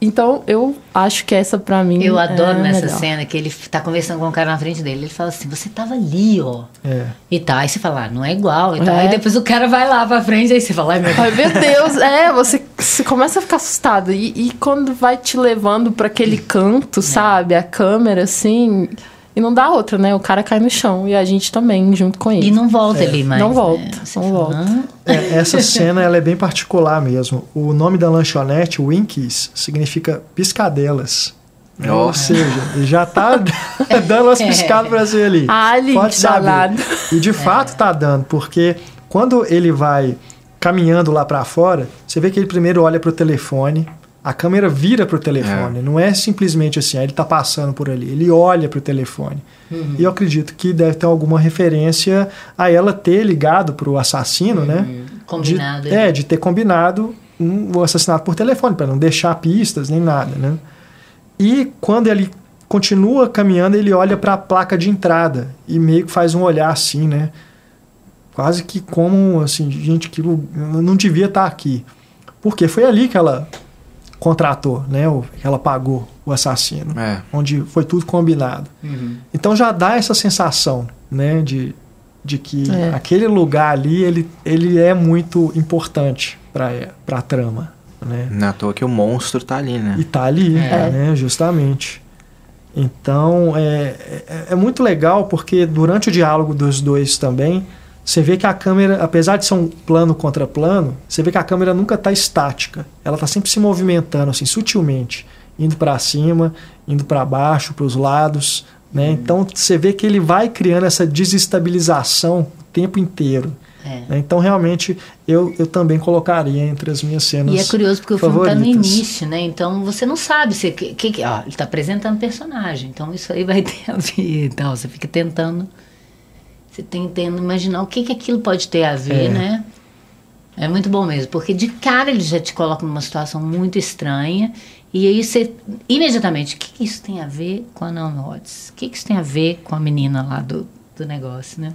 Então, eu acho que essa pra mim. Eu adoro é nessa melhor. cena que ele tá conversando com o cara na frente dele. Ele fala assim: Você tava ali, ó. É. E tal. Aí você fala, ah, não é igual e tal. É. Aí depois o cara vai lá pra frente, aí você fala, ai meu Deus. Ai, meu Deus, é, você você começa a ficar assustado. E, e quando vai te levando pra aquele canto, sabe? A câmera, assim. E não dá outra, né? O cara cai no chão e a gente também, junto com ele. E não volta ali mais. Não né? volta, Você não fala, volta. É, essa cena ela é bem particular mesmo. O nome da lanchonete, Winkies, significa piscadelas. Né? Ou seja, ele já tá [LAUGHS] [LAUGHS] dando umas piscadas pra você ali. Ali, Pode saber. E de fato tá dando, porque quando ele vai caminhando lá pra fora, você vê que ele primeiro olha pro telefone, a câmera vira pro telefone, não é simplesmente assim, aí ele tá passando por ali, ele olha pro telefone. E eu acredito que deve ter alguma referência a ela ter ligado pro assassino, né? Combinado. De, é, de ter combinado um, o assassinato por telefone, para não deixar pistas nem nada, né? E quando ele continua caminhando, ele olha para a placa de entrada e meio que faz um olhar assim, né? Quase que como assim, gente, aquilo não devia estar aqui. Porque foi ali que ela contratou, né? Que ela pagou o assassino, É. onde foi tudo combinado. Então já dá essa sensação, né, de, de que É. aquele lugar ali ele, ele é muito importante para a trama, né? Não é à toa que o monstro tá ali, né? E tá ali, É. né, justamente. Então é, é, é muito legal porque durante o diálogo dos dois também você vê que a câmera, apesar de ser um plano contra plano, você vê que a câmera nunca está estática. Ela está sempre se movimentando assim sutilmente, indo para cima, indo para baixo, para os lados, né? Então você vê que ele vai criando essa desestabilização o tempo inteiro. É. né? Então realmente eu, eu também colocaria entre as minhas cenas. E é curioso porque o filme está no início, né? Então você não sabe se que, que, ó, ele está apresentando personagem, então isso aí vai [LAUGHS] ter a ver. Então você fica tentando, você tentando imaginar o que que aquilo pode ter a ver, É. né? É muito bom mesmo, porque de cara ele já te coloca numa situação muito estranha e aí você imediatamente, o que, que isso tem a ver com a Naomi Watts? O que, que isso tem a ver com a menina lá do, do negócio, né?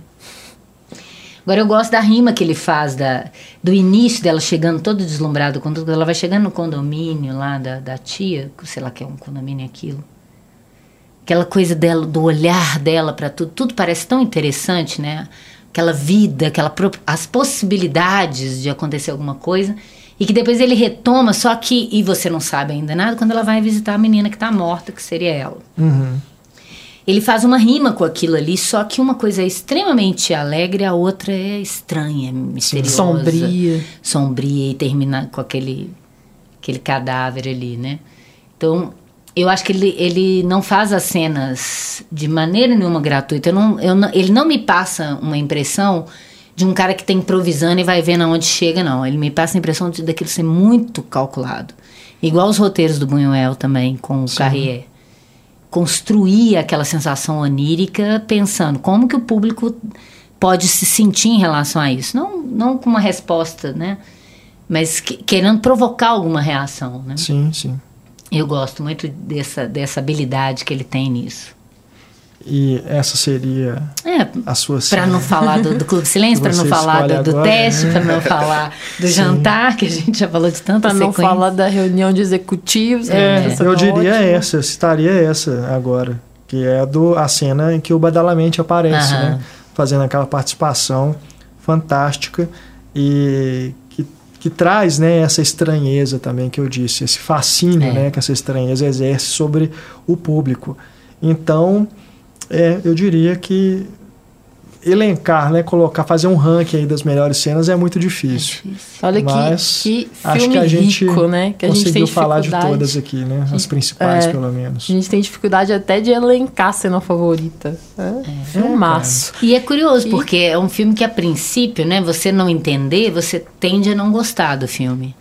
Agora eu gosto da rima que ele faz da, do início dela chegando todo deslumbrado quando ela vai chegando no condomínio lá da, da tia, que sei lá que é um condomínio aquilo. Aquela coisa dela, do olhar dela para tudo, tudo parece tão interessante, né? Aquela vida, aquela as possibilidades de acontecer alguma coisa e que depois ele retoma, só que e você não sabe ainda nada quando ela vai visitar a menina que tá morta, que seria ela. Uhum. Ele faz uma rima com aquilo ali, só que uma coisa é extremamente alegre, a outra é estranha, misteriosa. Sombria. Sombria e termina com aquele, aquele cadáver ali, né? Então, eu acho que ele, ele não faz as cenas de maneira nenhuma gratuita. Eu não, eu não- ele não me passa uma impressão de um cara que tá improvisando e vai vendo aonde chega, não. Ele me passa a impressão de, daquilo ser muito calculado. Igual os roteiros do Buñuel também, com o Carrier construir aquela sensação onírica pensando como que o público pode se sentir em relação a isso. Não, não com uma resposta, né? Mas que- querendo provocar alguma reação, né? Sim, sim. Eu gosto muito dessa, dessa habilidade que ele tem nisso. E essa seria É, a sua para não falar do, do Clube Silêncio, [LAUGHS] para não falar do, do agora, teste, né? para não falar do Sim. jantar, que a gente já falou de tanta Pra não falar da reunião de executivos. É, essa eu diria ótima. essa, eu citaria essa agora, que é do, a cena em que o Badalamente aparece, Aham. né? Fazendo aquela participação fantástica e que, traz né, essa estranheza também que eu disse, esse fascínio É. né, que essa estranheza exerce sobre o público. Então, é, eu diria que elencar, né, colocar, fazer um ranking aí das melhores cenas é muito difícil. Olha que, Mas que Acho filme que a gente rico, né? Que a gente tem conseguiu falar de todas aqui, né? As principais, É. pelo menos. A gente tem dificuldade até de elencar a cena favorita. É, filmaço. E é curioso, E- porque é um filme que, a princípio, né, você não entender, você tende a não gostar do filme.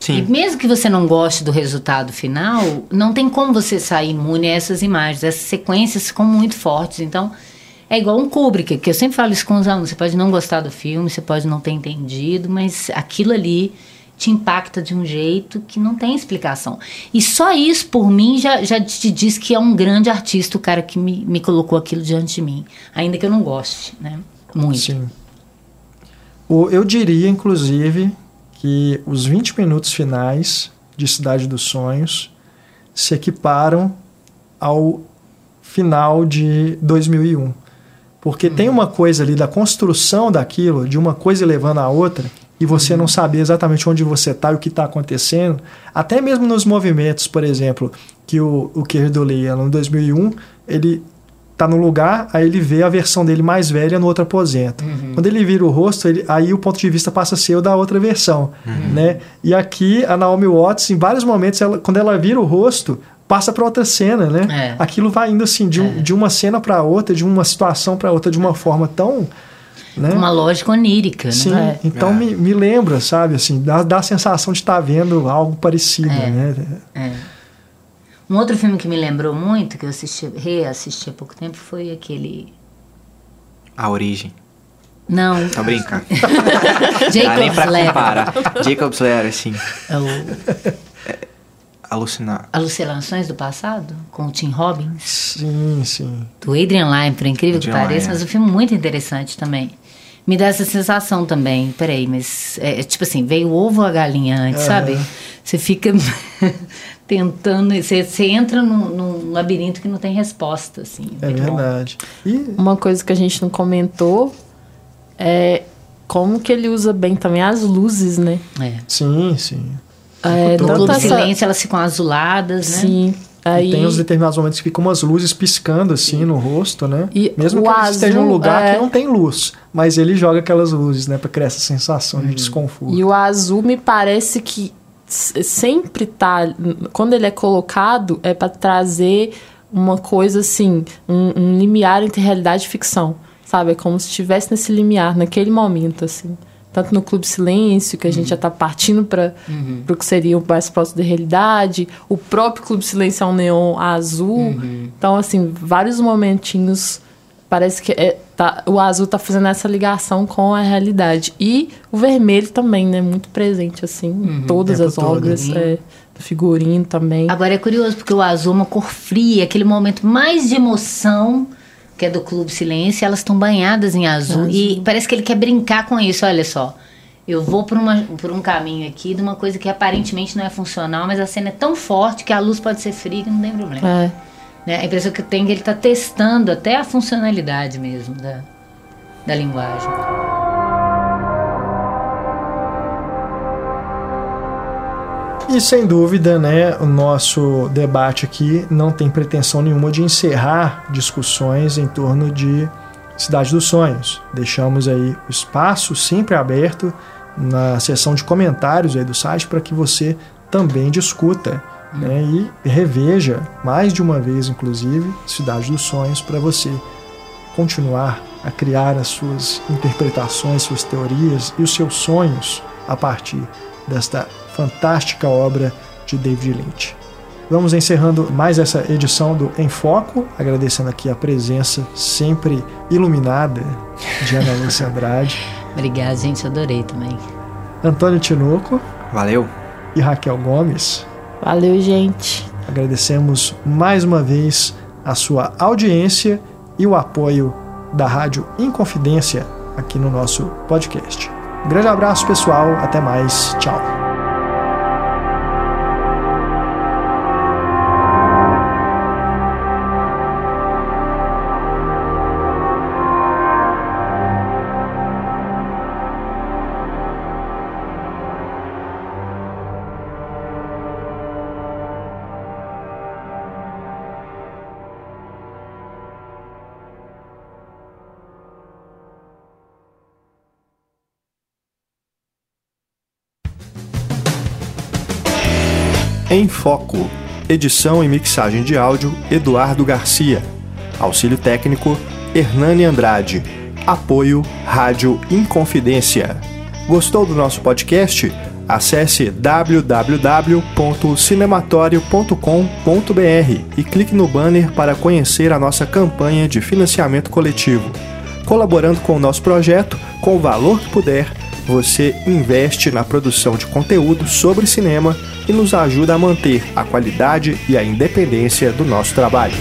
E Sim. mesmo que você não goste do resultado final, não tem como você sair imune a essas imagens. Essas sequências ficam muito fortes. Então, é igual um Kubrick, que eu sempre falo isso com os alunos. Você pode não gostar do filme, você pode não ter entendido, mas aquilo ali te impacta de um jeito que não tem explicação. E só isso, por mim, já, já te diz que é um grande artista o cara que me, me colocou aquilo diante de mim. Ainda que eu não goste, né? Muito. Sim. O, eu diria, inclusive, que os 20 minutos finais de Cidade dos Sonhos se equiparam ao final de 2001. Porque tem uma coisa ali da construção daquilo, de uma coisa levando a outra, e você não saber exatamente onde você está e o que está acontecendo, até mesmo nos movimentos, por exemplo, que o, o Dooley, no 2001, ele tá no lugar, aí ele vê a versão dele mais velha no outro aposento. Quando ele vira o rosto, ele- aí o ponto de vista passa a ser o da outra versão, né? E aqui a Naomi Watts, em vários momentos, ela- quando ela vira o rosto, passa para outra cena, né? É. Aquilo vai indo assim de, um- de uma cena para outra, de uma situação para outra, de uma forma tão, né? Uma lógica onírica, Sim, né? então É. me, me lembra, sabe, assim, dá, dá a sensação de estar vendo algo parecido, É. né? É. Um outro filme que me lembrou muito, que eu assisti, reassisti há pouco tempo, foi aquele. A origem. Não, Tá brincando. [LAUGHS] Dá nem Jacob's pra Ladder. comparar. Jacob's Ladder, assim. É o Alucinar. Alucinações do Passado, com o Tim Robbins, Sim, sim. do Adrian Lyne, por incrível que pareça, Lyne, mas é. um filme muito interessante também. Me dá essa sensação também, peraí, mas é, é tipo assim, veio o ovo ou a galinha antes, sabe? Você fica [LAUGHS] tentando, você, você entra num, num labirinto que não tem resposta, assim. É bom. verdade. E Uma coisa que a gente não comentou é como que ele usa bem também as luzes, né? É. sim, sim. É, No tanto Clube essa- Silêncio elas ficam azuladas, né? Sim. Aí, E tem uns determinados momentos que ficam umas luzes piscando assim no rosto, né? E Mesmo que ele esteja em um azul, lugar é. que não tem luz, mas ele joga aquelas luzes, né, Pra criar essa sensação de desconforto. E o azul me parece que sempre tá. Quando ele é colocado, é para trazer uma coisa assim, um, um limiar entre realidade e ficção. Sabe? É como se estivesse nesse limiar, naquele momento, assim. Tanto no Clube Silêncio, que a gente já tá partindo para o que seria o mais próximo da realidade. O próprio Clube Silêncio é um neon azul. Então, assim, vários momentinhos Parece que é, tá, o azul tá fazendo essa ligação com a realidade. E o vermelho também, né? Muito presente, assim, em todas tempo as todo, obras. né? É, do figurino também. Agora é curioso, porque o azul é uma cor fria, aquele momento mais de emoção, que é do Clube Silêncio, elas estão banhadas em azul. E parece que ele quer brincar com isso, olha só. Eu vou por, uma, por um caminho aqui de uma coisa que aparentemente não é funcional, mas a cena é tão forte que a luz pode ser fria que não tem problema. É. Né? A impressão que eu tenho é que ele está testando até a funcionalidade mesmo da, da linguagem. E sem dúvida, né, o nosso debate aqui não tem pretensão nenhuma de encerrar discussões em torno de Cidade dos Sonhos. Deixamos aí o espaço sempre aberto na seção de comentários aí do site para que você também discuta né, e reveja mais de uma vez, inclusive, Cidade dos Sonhos para você continuar a criar as suas interpretações, suas teorias e os seus sonhos a partir desta fantástica obra de David Lynch. Vamos encerrando mais essa edição do Em Foco, agradecendo aqui a presença sempre iluminada de Ana Lúcia Andrade, [LAUGHS] Obrigada, gente, adorei também. Antônio Tinoco Valeu. e Raquel Gomes. Valeu, gente. Agradecemos mais uma vez a sua audiência e o apoio da Rádio Inconfidência aqui no nosso podcast. Um grande abraço, pessoal. Até mais. Tchau. Em Foco. Edição e mixagem de áudio Eduardo Garcia. Auxílio técnico Hernani Andrade. Apoio Rádio Inconfidência. Gostou do nosso podcast? Acesse www.cinematório.com.br e clique no banner para conhecer a nossa campanha de financiamento coletivo. Colaborando com o nosso projeto, com o valor que puder, você investe na produção de conteúdo sobre cinema e nos ajuda a manter a qualidade e a independência do nosso trabalho.